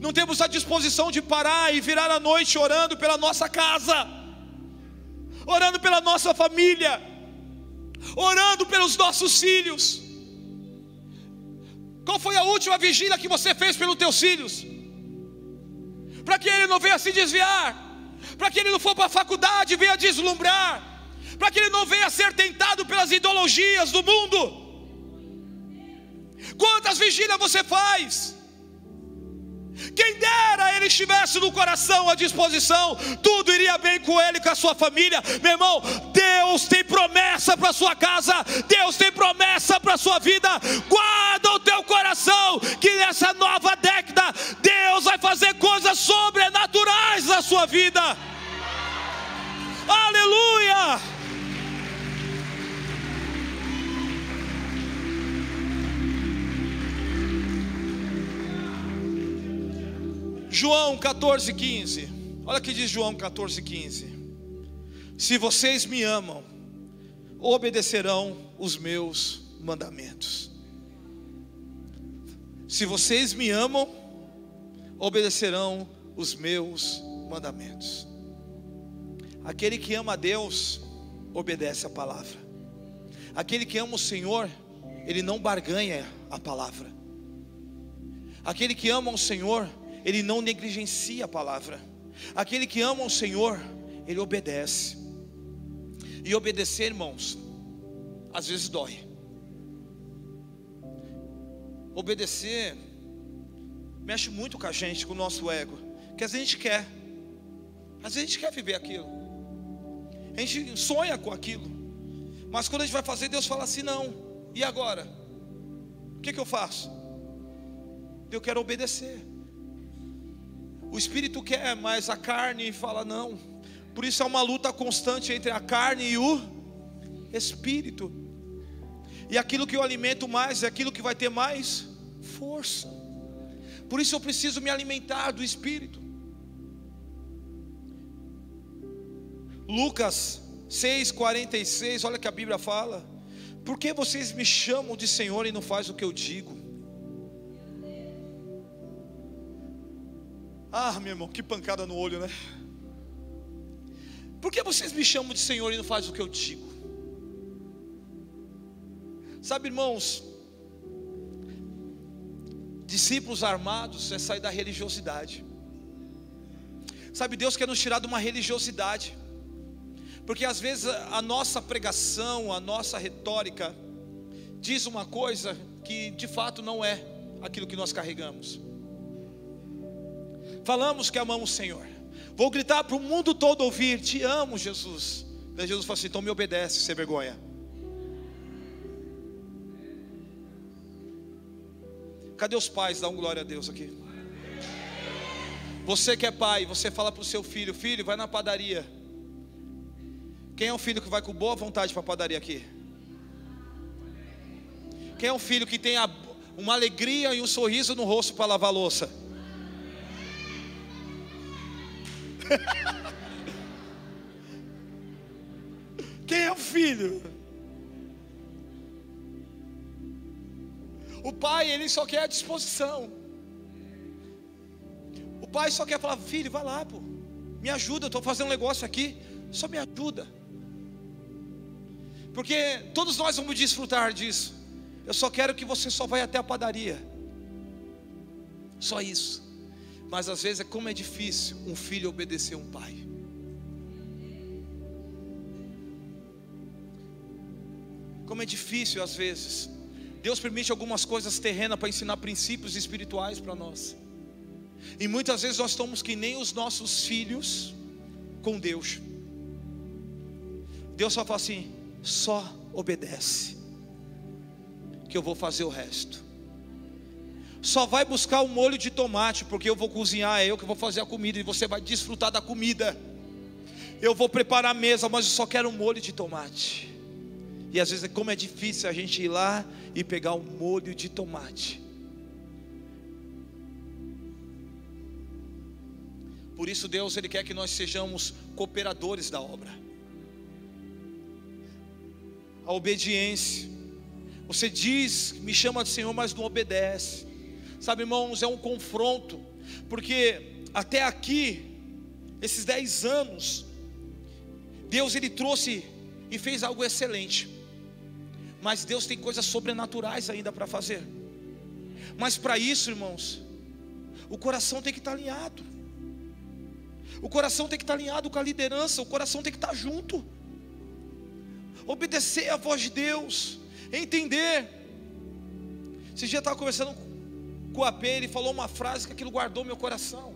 não temos a disposição de parar e virar a noite orando pela nossa casa, orando pela nossa família, orando pelos nossos filhos. Qual foi a última vigília que você fez pelos teus filhos? Para que ele não venha se desviar, para que ele não for para a faculdade e venha deslumbrar, para que ele não venha ser tentado pelas ideologias do mundo. Quantas vigílias você faz? Quem dera ele estivesse no coração à disposição, tudo iria bem com ele e com a sua família. Meu irmão, Deus tem promessa para sua casa, Deus tem promessa para sua vida. Guarda o teu coração, que nessa nova sua vida. Aleluia! João 14, 15. Olha o que diz João 14, 15. Se vocês me amam, obedecerão os meus mandamentos. Se vocês me amam, obedecerão os meus mandamentos. Aquele que ama a Deus, obedece a palavra. Aquele que ama o Senhor, ele não barganha a palavra. Aquele que ama o Senhor, ele não negligencia a palavra. Aquele que ama o Senhor, ele obedece. E obedecer, irmãos, às vezes dói. Obedecer mexe muito com a gente, com o nosso ego, que a gente quer. Às vezes a gente quer viver aquilo. A gente sonha com aquilo. Mas quando a gente vai fazer, Deus fala assim: não. E agora? O que, que eu faço? Eu quero obedecer. O espírito quer, mas a carne fala não. Por isso é uma luta constante entre a carne e o espírito. E aquilo que eu alimento mais é aquilo que vai ter mais força. Por isso eu preciso me alimentar do espírito. Lucas 6:46, olha que a Bíblia fala: Por que vocês me chamam de Senhor e não faz o que eu digo? Ah, meu irmão, que pancada no olho, né? Por que vocês me chamam de Senhor e não fazem o que eu digo? Sabe, irmãos, discípulos armados é sair da religiosidade. Sabe, Deus quer nos tirar de uma religiosidade, porque às vezes a nossa pregação, a nossa retórica, diz uma coisa que de fato não é aquilo que nós carregamos. Falamos que amamos o Senhor. Vou gritar para o mundo todo ouvir: Te amo, Jesus. Daí Jesus fala assim: Então me obedece, sem vergonha. Cadê os pais? Dá um glória a Deus aqui. Você que é pai, você fala para o seu filho: Filho, vai na padaria. Quem é o filho que vai com boa vontade para a padaria aqui? Quem é o filho que tem a, uma alegria e um sorriso no rosto para lavar louça? [laughs] Quem é o filho? O pai, ele só quer a disposição. O pai só quer falar: Filho, vai lá, pô. Me ajuda, eu estou fazendo um negócio aqui. Só me ajuda. Porque todos nós vamos desfrutar disso. Eu só quero que você só vá até a padaria. Só isso. Mas às vezes é como é difícil um filho obedecer um pai. Como é difícil às vezes. Deus permite algumas coisas terrenas para ensinar princípios espirituais para nós. E muitas vezes nós estamos que nem os nossos filhos com Deus. Deus só fala assim: só obedece, que eu vou fazer o resto só vai buscar o molho de tomate, porque eu vou cozinhar, é eu que vou fazer a comida, e você vai desfrutar da comida. Eu vou preparar a mesa, mas eu só quero um molho de tomate. E às vezes, como é difícil a gente ir lá e pegar um molho de tomate. Por isso, Deus ele quer que nós sejamos cooperadores da obra. A obediência Você diz, me chama de Senhor, mas não obedece. Sabe, irmãos, é um confronto, porque até aqui, esses dez anos, Deus ele trouxe e fez algo excelente. Mas Deus tem coisas sobrenaturais ainda para fazer. Mas para isso, irmãos, o coração tem que estar alinhado. O coração tem que estar alinhado com a liderança, o coração tem que estar junto. Obedecer a voz de Deus, entender. Esse dia eu estava conversando com o AP, ele falou uma frase que aquilo guardou meu coração.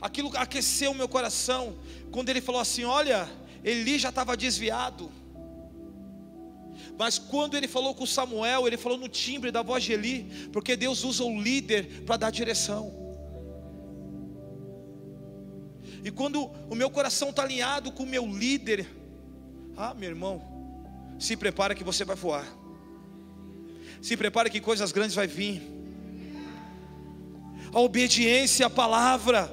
Aquilo aqueceu meu coração. Quando ele falou assim: Olha, Eli já estava desviado. Mas quando ele falou com Samuel, ele falou no timbre da voz de Eli, porque Deus usa o líder para dar direção. E quando o meu coração está alinhado com o meu líder, ah, meu irmão, se prepara que você vai voar. Se prepara que coisas grandes vai vir. A obediência à palavra.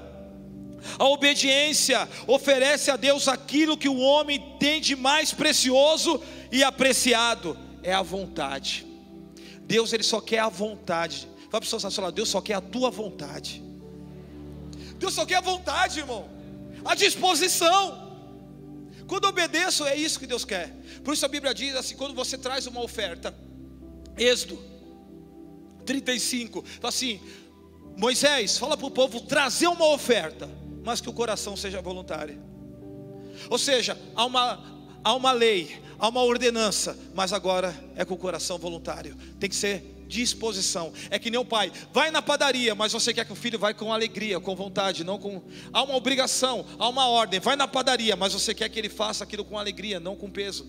A obediência oferece a Deus aquilo que o homem tem de mais precioso e apreciado, é a vontade. Deus ele só quer a vontade. Fala para o seu celular, Deus só quer a tua vontade. Deus só quer a vontade, irmão. A disposição. Quando obedeço, é isso que Deus quer. Por isso a Bíblia diz assim: quando você traz uma oferta, Êxodo 35, fala assim: Moisés, fala para o povo trazer uma oferta, mas que o coração seja voluntário. Ou seja, há uma, há uma lei, há uma ordenança, mas agora é com o coração voluntário, tem que ser disposição. É que nem o pai, vai na padaria, mas você quer que o filho vá com alegria, com vontade, não com. Há uma obrigação, há uma ordem, vai na padaria, mas você quer que ele faça aquilo com alegria, não com peso.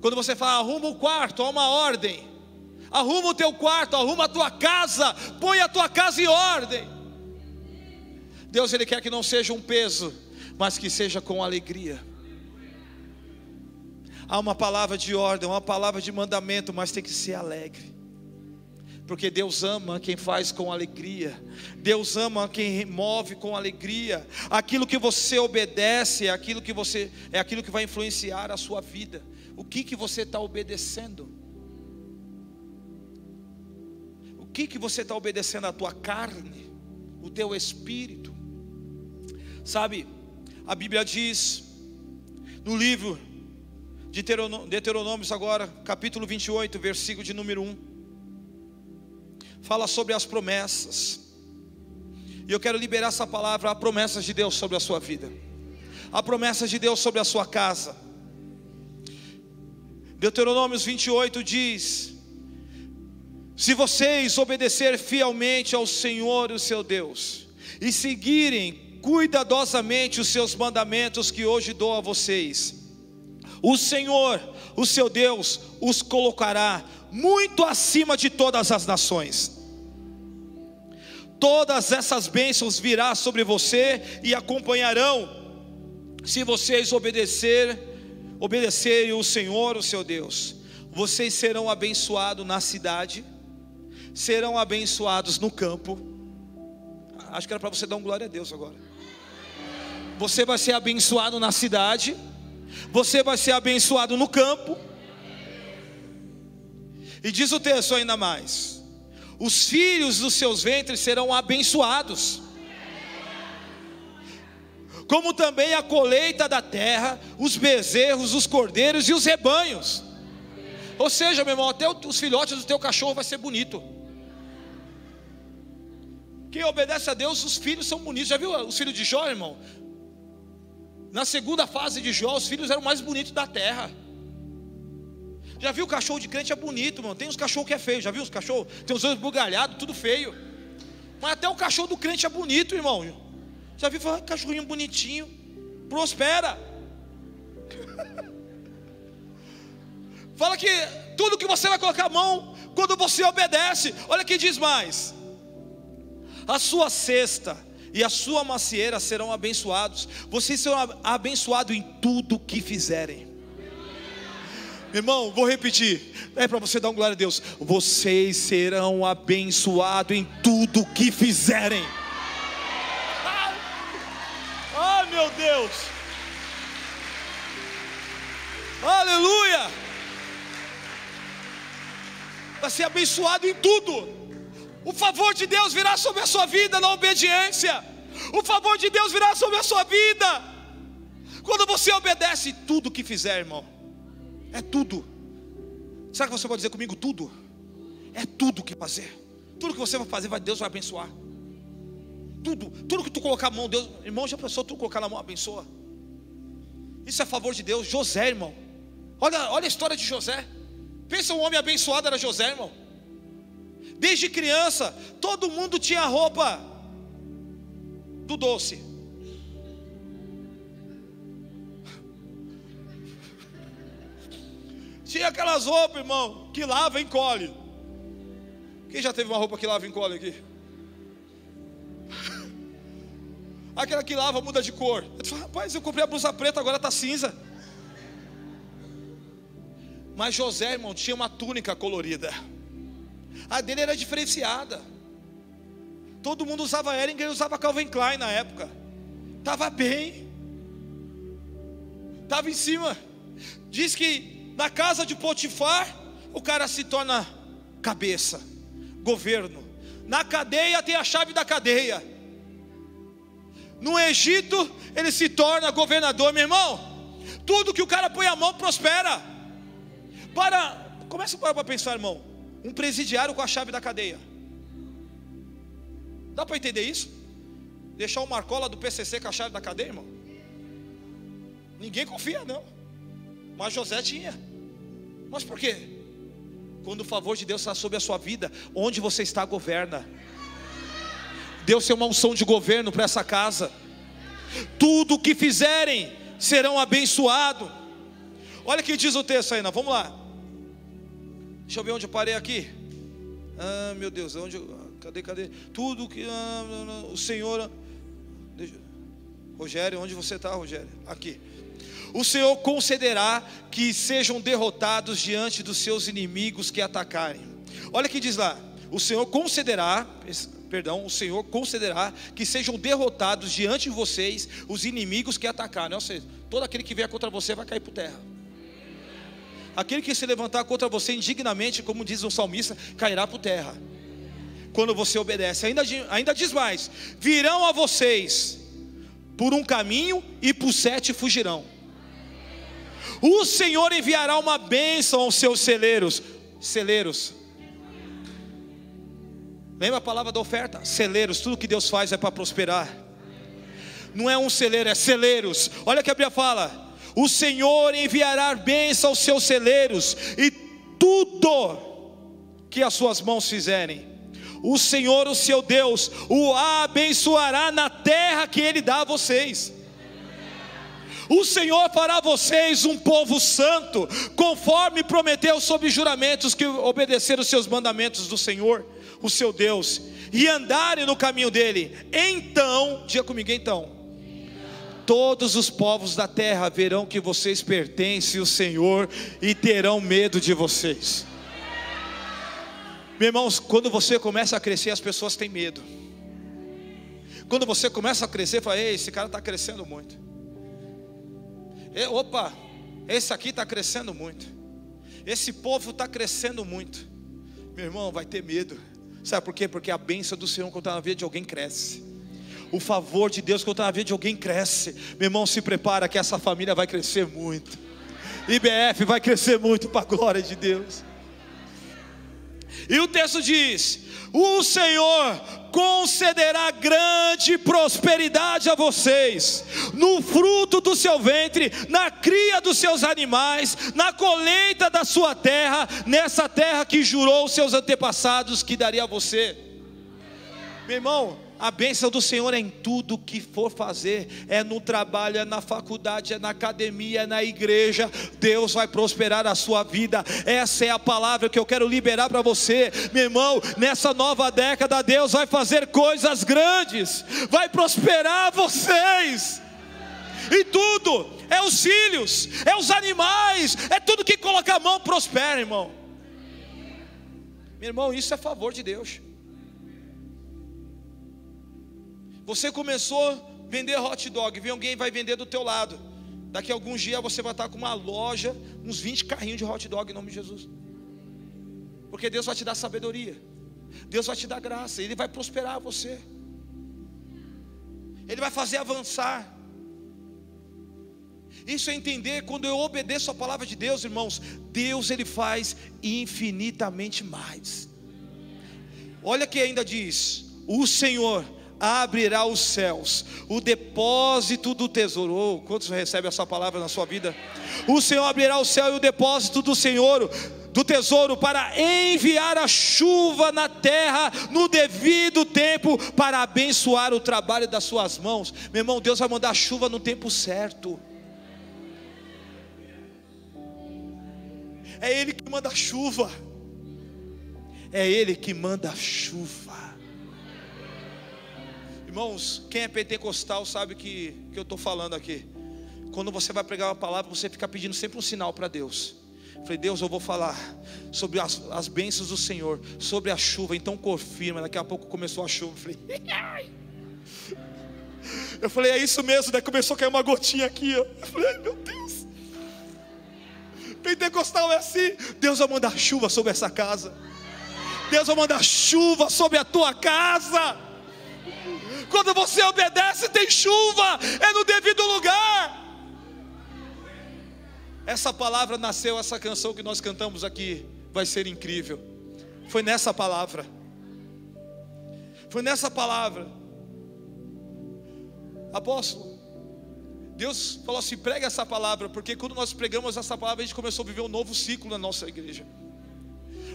Quando você fala, arruma o quarto, há uma ordem. Arruma o teu quarto, arruma a tua casa, põe a tua casa em ordem. Deus ele quer que não seja um peso, mas que seja com alegria. Há uma palavra de ordem, uma palavra de mandamento, mas tem que ser alegre. Porque Deus ama quem faz com alegria. Deus ama quem move com alegria. Aquilo que você obedece é aquilo que você é aquilo que vai influenciar a sua vida. O que que você está obedecendo? O que que você está obedecendo à tua carne, o teu espírito? Sabe, a Bíblia diz no livro Deuteronômios agora, capítulo 28, versículo de número 1. Fala sobre as promessas. E eu quero liberar essa palavra, a promessas de Deus sobre a sua vida. A promessas de Deus sobre a sua casa. Deuteronômios 28 diz: Se vocês obedecer fielmente ao Senhor, o seu Deus, e seguirem cuidadosamente os seus mandamentos que hoje dou a vocês, o Senhor, o seu Deus, os colocará muito acima de todas as nações. Todas essas bênçãos virá sobre você e acompanharão se vocês obedecer, obedecerem o Senhor, o seu Deus. Vocês serão abençoados na cidade, serão abençoados no campo. Acho que era para você dar um glória a Deus agora. Você vai ser abençoado na cidade você vai ser abençoado no campo. E diz o texto ainda mais: os filhos dos seus ventres serão abençoados, como também a colheita da terra, os bezerros, os cordeiros e os rebanhos. Ou seja, meu irmão, até os filhotes do teu cachorro vai ser bonito. Quem obedece a Deus, os filhos são bonitos. Já viu os filhos de Jó, irmão? Na segunda fase de Jó, os filhos eram mais bonitos da terra. Já viu o cachorro de crente é bonito, mano. Tem uns cachorros que é feio, já viu os cachorros? Tem os olhos bugalhados, tudo feio. Mas até o cachorro do crente é bonito, irmão. Já viu falar cachorrinho bonitinho? Prospera. [laughs] Fala que tudo que você vai colocar a mão, quando você obedece, olha que diz mais. A sua cesta e a sua macieira serão abençoados. Vocês serão abençoados em tudo que fizerem. Irmão, vou repetir. É para você dar um glória a Deus. Vocês serão abençoados em tudo que fizerem. Ah, oh, meu Deus. Aleluia. Vai ser abençoado em tudo. O favor de Deus virá sobre a sua vida na obediência. O favor de Deus virá sobre a sua vida. Quando você obedece tudo que fizer, irmão. É tudo. Será que você pode dizer comigo tudo? É tudo que fazer. Tudo que você vai fazer, Deus vai abençoar. Tudo, tudo que tu colocar a mão, Deus, irmão, já pensou tu colocar na mão, abençoa. Isso é favor de Deus. José, irmão. Olha, olha a história de José. Pensa um homem abençoado era José, irmão. Desde criança, todo mundo tinha roupa do doce. Tinha aquelas roupas, irmão, que lava e encolhe. Quem já teve uma roupa que lava e encolhe aqui? [laughs] Aquela que lava muda de cor. Eu falo, rapaz, eu comprei a blusa preta, agora está cinza. Mas José, irmão, tinha uma túnica colorida. A dele era diferenciada. Todo mundo usava Ehringer e usava Calvin Klein na época. Estava bem. Estava em cima. Diz que na casa de Potifar, o cara se torna cabeça, governo. Na cadeia tem a chave da cadeia. No Egito, ele se torna governador, meu irmão. Tudo que o cara põe a mão prospera. Para, começa a parar para pensar, irmão. Um presidiário com a chave da cadeia. Dá para entender isso? Deixar o Marcola do PCC com a chave da cadeia, irmão? Ninguém confia, não. Mas José tinha. Mas por quê? Quando o favor de Deus está sobre a sua vida, onde você está, governa. Deus tem uma unção de governo para essa casa. Tudo o que fizerem serão abençoados. Olha o que diz o texto aí, vamos lá. Deixa eu ver onde eu parei aqui. Ah, meu Deus, onde cadê, cadê? Tudo que ah, o Senhor. Deixa, Rogério, onde você está, Rogério? Aqui o Senhor concederá que sejam derrotados diante dos seus inimigos que atacarem. Olha que diz lá: o Senhor concederá, perdão, o Senhor concederá que sejam derrotados diante de vocês os inimigos que atacarem. Ou seja, todo aquele que vier contra você vai cair por terra. Aquele que se levantar contra você indignamente, como diz o salmista, cairá por terra. Quando você obedece, ainda, ainda diz mais: virão a vocês por um caminho e por sete fugirão. O Senhor enviará uma bênção aos seus celeiros. Celeiros. Lembra a palavra da oferta? Celeiros, tudo que Deus faz é para prosperar. Não é um celeiro, é celeiros. Olha que a Bíblia fala: O Senhor enviará bênção aos seus celeiros, e tudo que as suas mãos fizerem, o Senhor, o seu Deus, o abençoará na terra que Ele dá a vocês. O Senhor fará vocês um povo santo, conforme prometeu sob juramentos que obedeceram os seus mandamentos do Senhor, o seu Deus, e andarem no caminho dele. Então, diga comigo, então. Todos os povos da terra verão que vocês pertencem ao Senhor e terão medo de vocês. Meus irmãos, quando você começa a crescer, as pessoas têm medo. Quando você começa a crescer, fala: Ei, esse cara está crescendo muito. E, opa, esse aqui está crescendo muito. Esse povo está crescendo muito. Meu irmão, vai ter medo. Sabe por quê? Porque a bênção do Senhor quando está na vida de alguém cresce. O favor de Deus está na vida de alguém cresce. Meu irmão, se prepara que essa família vai crescer muito. IBF vai crescer muito para a glória de Deus. E o texto diz: O Senhor concederá grande prosperidade a vocês, no fruto do seu ventre, na cria dos seus animais, na colheita da sua terra, nessa terra que jurou seus antepassados que daria a você. Meu irmão, a bênção do Senhor é em tudo que for fazer, é no trabalho, é na faculdade, é na academia, é na igreja. Deus vai prosperar a sua vida. Essa é a palavra que eu quero liberar para você, meu irmão. Nessa nova década, Deus vai fazer coisas grandes, vai prosperar vocês. E tudo, é os filhos, é os animais, é tudo que coloca a mão prospera, irmão. Meu irmão, isso é favor de Deus. Você começou a vender hot dog, vem alguém vai vender do teu lado. Daqui a alguns dias você vai estar com uma loja, uns 20 carrinhos de hot dog em nome de Jesus. Porque Deus vai te dar sabedoria. Deus vai te dar graça, Ele vai prosperar você. Ele vai fazer avançar. Isso é entender quando eu obedeço a palavra de Deus, irmãos, Deus ele faz infinitamente mais. Olha que ainda diz: o Senhor abrirá os céus, o depósito do tesouro. Oh, quantos recebem essa palavra na sua vida? O Senhor abrirá o céu e o depósito do Senhor do tesouro para enviar a chuva na terra no devido tempo para abençoar o trabalho das suas mãos. Meu irmão, Deus vai mandar chuva no tempo certo. É Ele que manda a chuva. É Ele que manda a chuva. Irmãos, quem é pentecostal sabe que, que eu estou falando aqui. Quando você vai pregar uma palavra, você fica pedindo sempre um sinal para Deus. Falei, Deus, eu vou falar sobre as, as bênçãos do Senhor, sobre a chuva, então confirma. Daqui a pouco começou a chuva. Falei, eu falei, é isso mesmo. Daí começou a cair uma gotinha aqui. Ó. Eu falei, meu Deus. Pentecostal é assim. Deus vai mandar chuva sobre essa casa. Deus vai mandar chuva sobre a tua casa. Quando você obedece, tem chuva, é no devido lugar. Essa palavra nasceu, essa canção que nós cantamos aqui, vai ser incrível. Foi nessa palavra. Foi nessa palavra. Apóstolo, Deus falou assim: prega essa palavra, porque quando nós pregamos essa palavra, a gente começou a viver um novo ciclo na nossa igreja.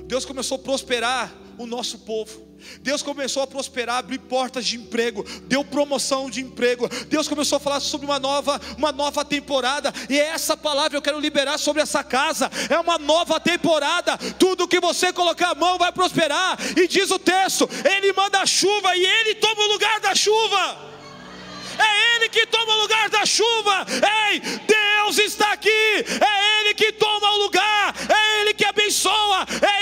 Deus começou a prosperar o nosso povo. Deus começou a prosperar, abrir portas de emprego, deu promoção de emprego. Deus começou a falar sobre uma nova, uma nova temporada, e é essa palavra eu quero liberar sobre essa casa. É uma nova temporada. Tudo que você colocar a mão vai prosperar. E diz o texto: Ele manda a chuva e ele toma o lugar da chuva. É Ele que toma o lugar da chuva. Ei, Deus está aqui. É Ele que toma o lugar. É Ele que abençoa. É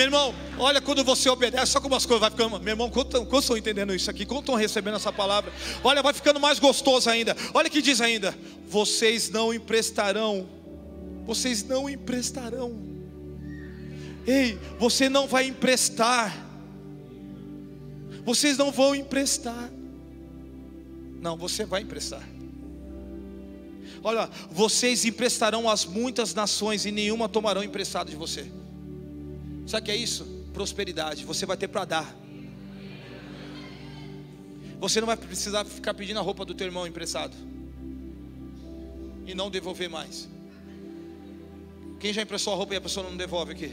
Meu irmão, olha quando você obedece, só como as coisas vai ficando. Meu irmão, quanto, quanto estão entendendo isso aqui? Quanto estão recebendo essa palavra? Olha, vai ficando mais gostoso ainda. Olha que diz ainda: vocês não emprestarão. Vocês não emprestarão. Ei, você não vai emprestar. Vocês não vão emprestar. Não, você vai emprestar. Olha, vocês emprestarão às muitas nações e nenhuma tomarão emprestado de você. Sabe o que é isso? Prosperidade. Você vai ter para dar. Você não vai precisar ficar pedindo a roupa do teu irmão emprestado e não devolver mais. Quem já emprestou a roupa e a pessoa não devolve aqui?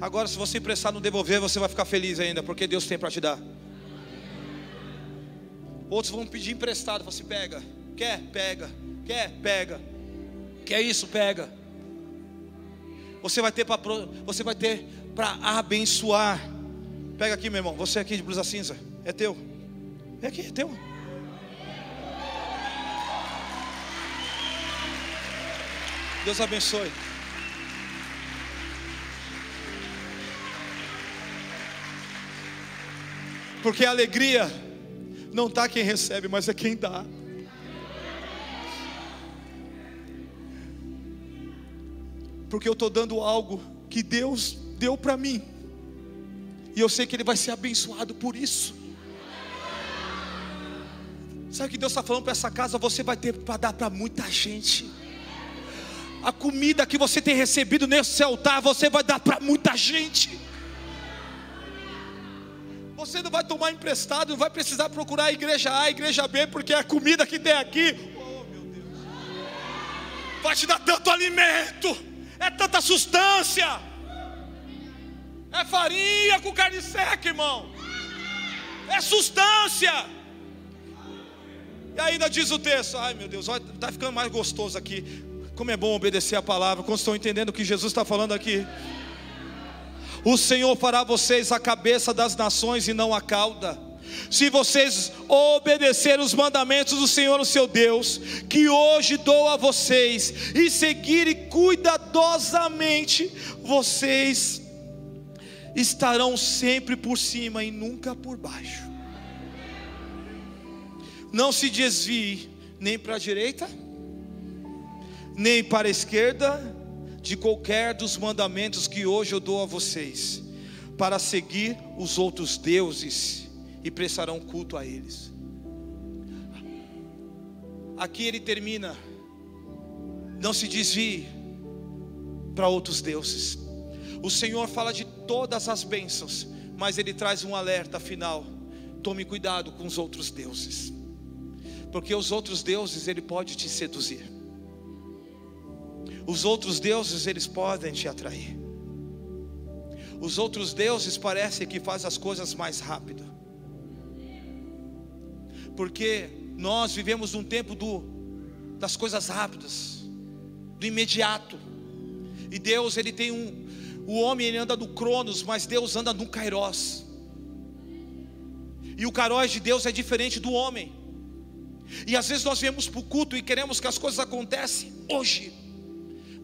Agora, se você emprestar e não devolver, você vai ficar feliz ainda, porque Deus tem para te dar. Outros vão pedir emprestado, você assim, pega, quer, pega, quer, pega, quer isso, pega. Você vai ter para você vai ter para abençoar. Pega aqui, meu irmão, você aqui de blusa cinza, é teu. É aqui, é teu. Deus abençoe. Porque a alegria não está quem recebe, mas é quem dá. Porque eu estou dando algo que Deus deu para mim, e eu sei que Ele vai ser abençoado por isso. Sabe o que Deus está falando para essa casa? Você vai ter para dar para muita gente. A comida que você tem recebido nesse altar, você vai dar para muita gente. Você não vai tomar emprestado, não vai precisar procurar a igreja A, a igreja B, porque é a comida que tem aqui, oh meu Deus, vai te dar tanto alimento, é tanta sustância, é farinha com carne seca, irmão, é sustância. E ainda diz o texto, ai meu Deus, está ficando mais gostoso aqui. Como é bom obedecer a palavra, como estão entendendo o que Jesus está falando aqui. O Senhor fará vocês a cabeça das nações e não a cauda. Se vocês obedecerem os mandamentos do Senhor, o seu Deus, que hoje dou a vocês, e seguirem cuidadosamente, vocês estarão sempre por cima e nunca por baixo. Não se desvie nem para a direita, nem para a esquerda, de qualquer dos mandamentos que hoje eu dou a vocês, para seguir os outros deuses e prestarão culto a eles. Aqui ele termina, não se desvie para outros deuses. O Senhor fala de todas as bênçãos, mas ele traz um alerta final: tome cuidado com os outros deuses, porque os outros deuses ele pode te seduzir. Os outros deuses eles podem te atrair. Os outros deuses parecem que faz as coisas mais rápido. Porque nós vivemos num tempo do, das coisas rápidas, do imediato. E Deus, ele tem um o homem ele anda no Cronos, mas Deus anda no Kairos. E o Kairos de Deus é diferente do homem. E às vezes nós viemos para o culto e queremos que as coisas aconteçam hoje.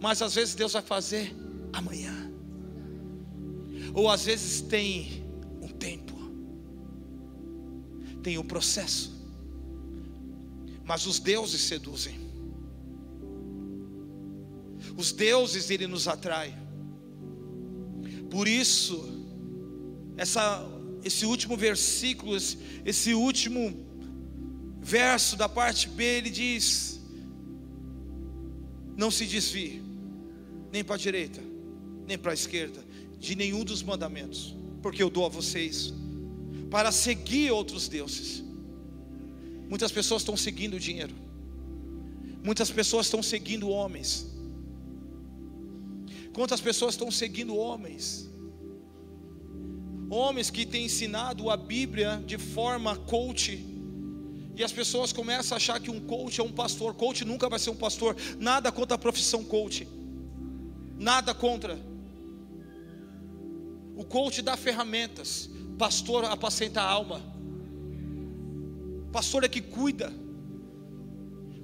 Mas às vezes Deus vai fazer amanhã. Ou às vezes tem um tempo. Tem um processo. Mas os deuses seduzem. Os deuses ele nos atrai. Por isso, essa, esse último versículo, esse, esse último verso da parte B, ele diz: Não se desvie, nem para a direita, nem para a esquerda, de nenhum dos mandamentos, porque eu dou a vocês, para seguir outros deuses. Muitas pessoas estão seguindo o dinheiro, muitas pessoas estão seguindo homens, Quantas pessoas estão seguindo homens? Homens que têm ensinado a Bíblia de forma coach. E as pessoas começam a achar que um coach é um pastor. Coach nunca vai ser um pastor. Nada contra a profissão coach. Nada contra. O coach dá ferramentas. Pastor apacenta a alma. Pastor é que cuida.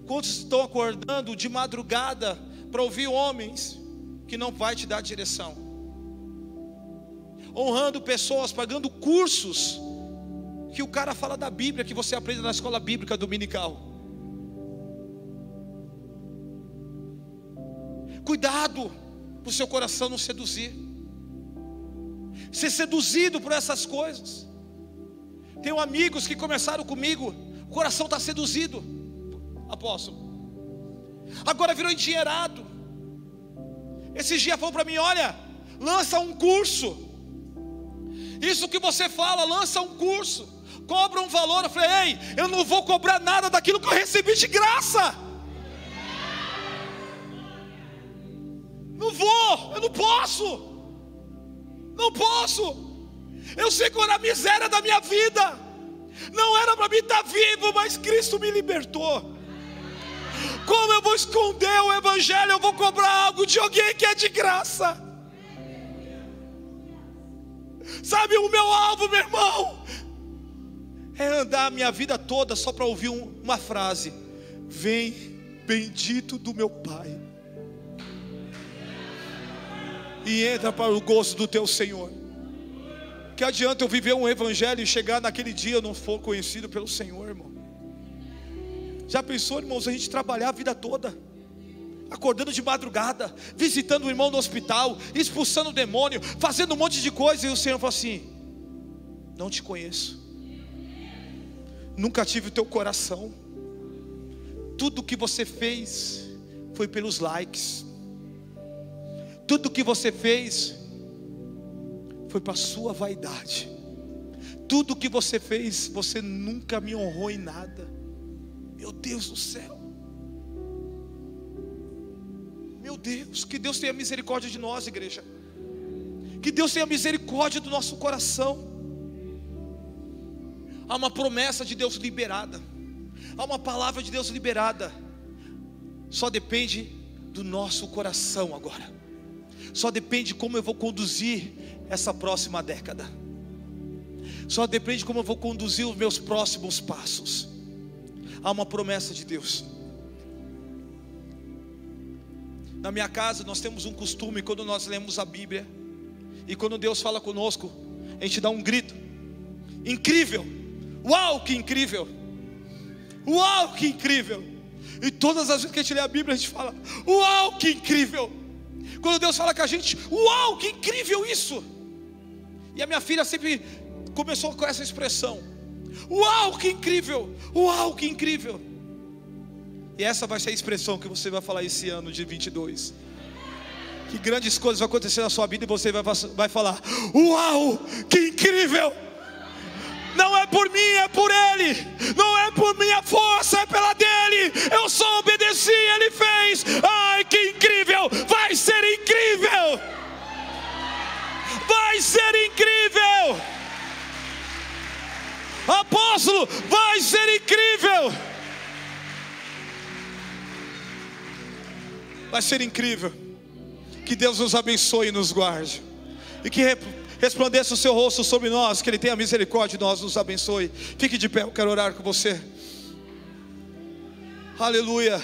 Quantos estão acordando de madrugada para ouvir homens? que não vai te dar direção. Honrando pessoas, pagando cursos que o cara fala da Bíblia que você aprende na escola bíblica dominical. Cuidado para o seu coração não seduzir. Ser seduzido por essas coisas. Tenho amigos que começaram comigo, o coração está seduzido, apóstolo. Agora virou endinheirado esses dias falou para mim: olha, lança um curso. Isso que você fala, lança um curso. Cobra um valor. Eu falei: ei, eu não vou cobrar nada daquilo que eu recebi de graça. Não vou, eu não posso. Não posso. Eu era a miséria da minha vida. Não era para mim estar vivo, mas Cristo me libertou. Como eu vou esconder o Evangelho? Eu vou cobrar algo de alguém que é de graça. Sabe, o meu alvo, meu irmão, é andar a minha vida toda só para ouvir um, uma frase: Vem, bendito do meu Pai, e entra para o gosto do teu Senhor. Que adianta eu viver um evangelho e chegar naquele dia eu não for conhecido pelo Senhor, irmão? Já pensou, irmãos, a gente trabalhar a vida toda, acordando de madrugada, visitando o irmão no hospital, expulsando o demônio, fazendo um monte de coisa, e o Senhor fala assim: Não te conheço, nunca tive o teu coração, tudo que você fez foi pelos likes, tudo que você fez foi para a sua vaidade, tudo que você fez, você nunca me honrou em nada. Meu Deus do céu. Meu Deus, que Deus tenha misericórdia de nós, igreja. Que Deus tenha misericórdia do nosso coração. Há uma promessa de Deus liberada. Há uma palavra de Deus liberada. Só depende do nosso coração agora. Só depende de como eu vou conduzir essa próxima década. Só depende de como eu vou conduzir os meus próximos passos há uma promessa de Deus. Na minha casa nós temos um costume quando nós lemos a Bíblia E quando Deus fala conosco, a gente dá um grito. Incrível! Uau, que incrível! Uau, que incrível! E todas as vezes que a gente lê a Bíblia, a gente fala: Uau, que incrível! Quando Deus fala com a gente: Uau, que incrível isso! E a minha filha sempre começou com essa expressão: Uau, que incrível! Uau, que incrível! E essa vai ser a expressão que você vai falar esse ano de 22. Que grandes coisas vão acontecer na sua vida e você vai, vai falar: Uau, que incrível! Não é por mim, é por Ele. Não é por minha força, é pela dele. Eu só obedeci, Ele fez. Ai, que incrível! Vai ser incrível! Vai ser incrível! Apóstolo, vai ser incrível! Vai ser incrível. Que Deus nos abençoe e nos guarde. E que resplandeça o seu rosto sobre nós, que Ele tenha misericórdia de nós, nos abençoe. Fique de pé, eu quero orar com você. Aleluia.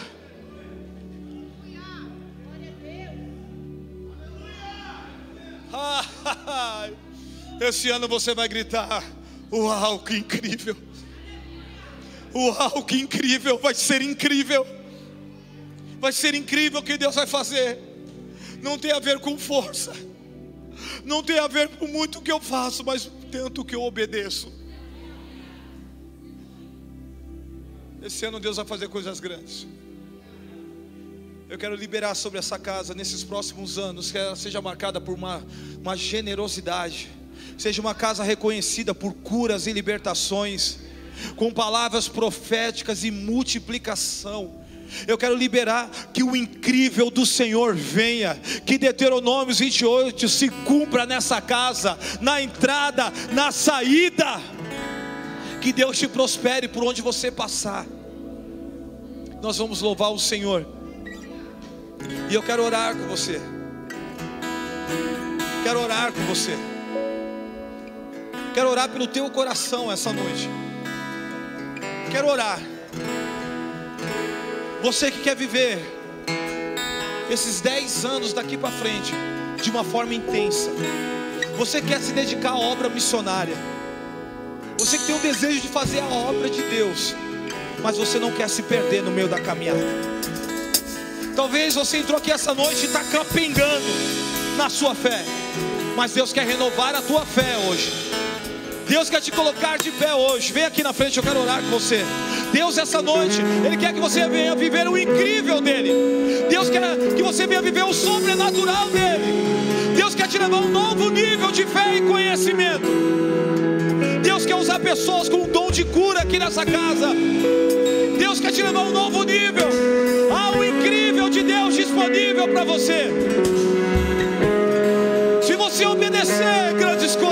[laughs] Esse ano você vai gritar: Uau, que incrível! Uau, que incrível! Vai ser incrível! Vai ser incrível o que Deus vai fazer. Não tem a ver com força não tem a ver com muito que eu faço, mas tanto que eu obedeço. Esse ano Deus vai fazer coisas grandes. Eu quero liberar sobre essa casa nesses próximos anos, que ela seja marcada por uma, uma generosidade, seja uma casa reconhecida por curas e libertações, com palavras proféticas e multiplicação eu quero liberar que o incrível do Senhor venha, que Deuteronômio 28 se cumpra nessa casa, na entrada, na saída. Que Deus te prospere por onde você passar. Nós vamos louvar o Senhor. E eu quero orar com você. Quero orar com você. Quero orar pelo teu coração essa noite. Quero orar. Você que quer viver esses 10 anos daqui para frente de uma forma intensa. Você quer se dedicar à obra missionária. Você que tem o desejo de fazer a obra de Deus, mas você não quer se perder no meio da caminhada. Talvez você entrou aqui essa noite e está capengando na sua fé, mas Deus quer renovar a tua fé hoje. Deus quer te colocar de pé hoje. Vem aqui na frente, eu quero orar com você. Deus, essa noite, Ele quer que você venha viver o incrível dEle. Deus quer que você venha viver o sobrenatural dEle. Deus quer te levar a um novo nível de fé e conhecimento. Deus quer usar pessoas com um dom de cura aqui nessa casa. Deus quer te levar a um novo nível. Há o incrível de Deus disponível para você. Se você obedecer, grandes coisas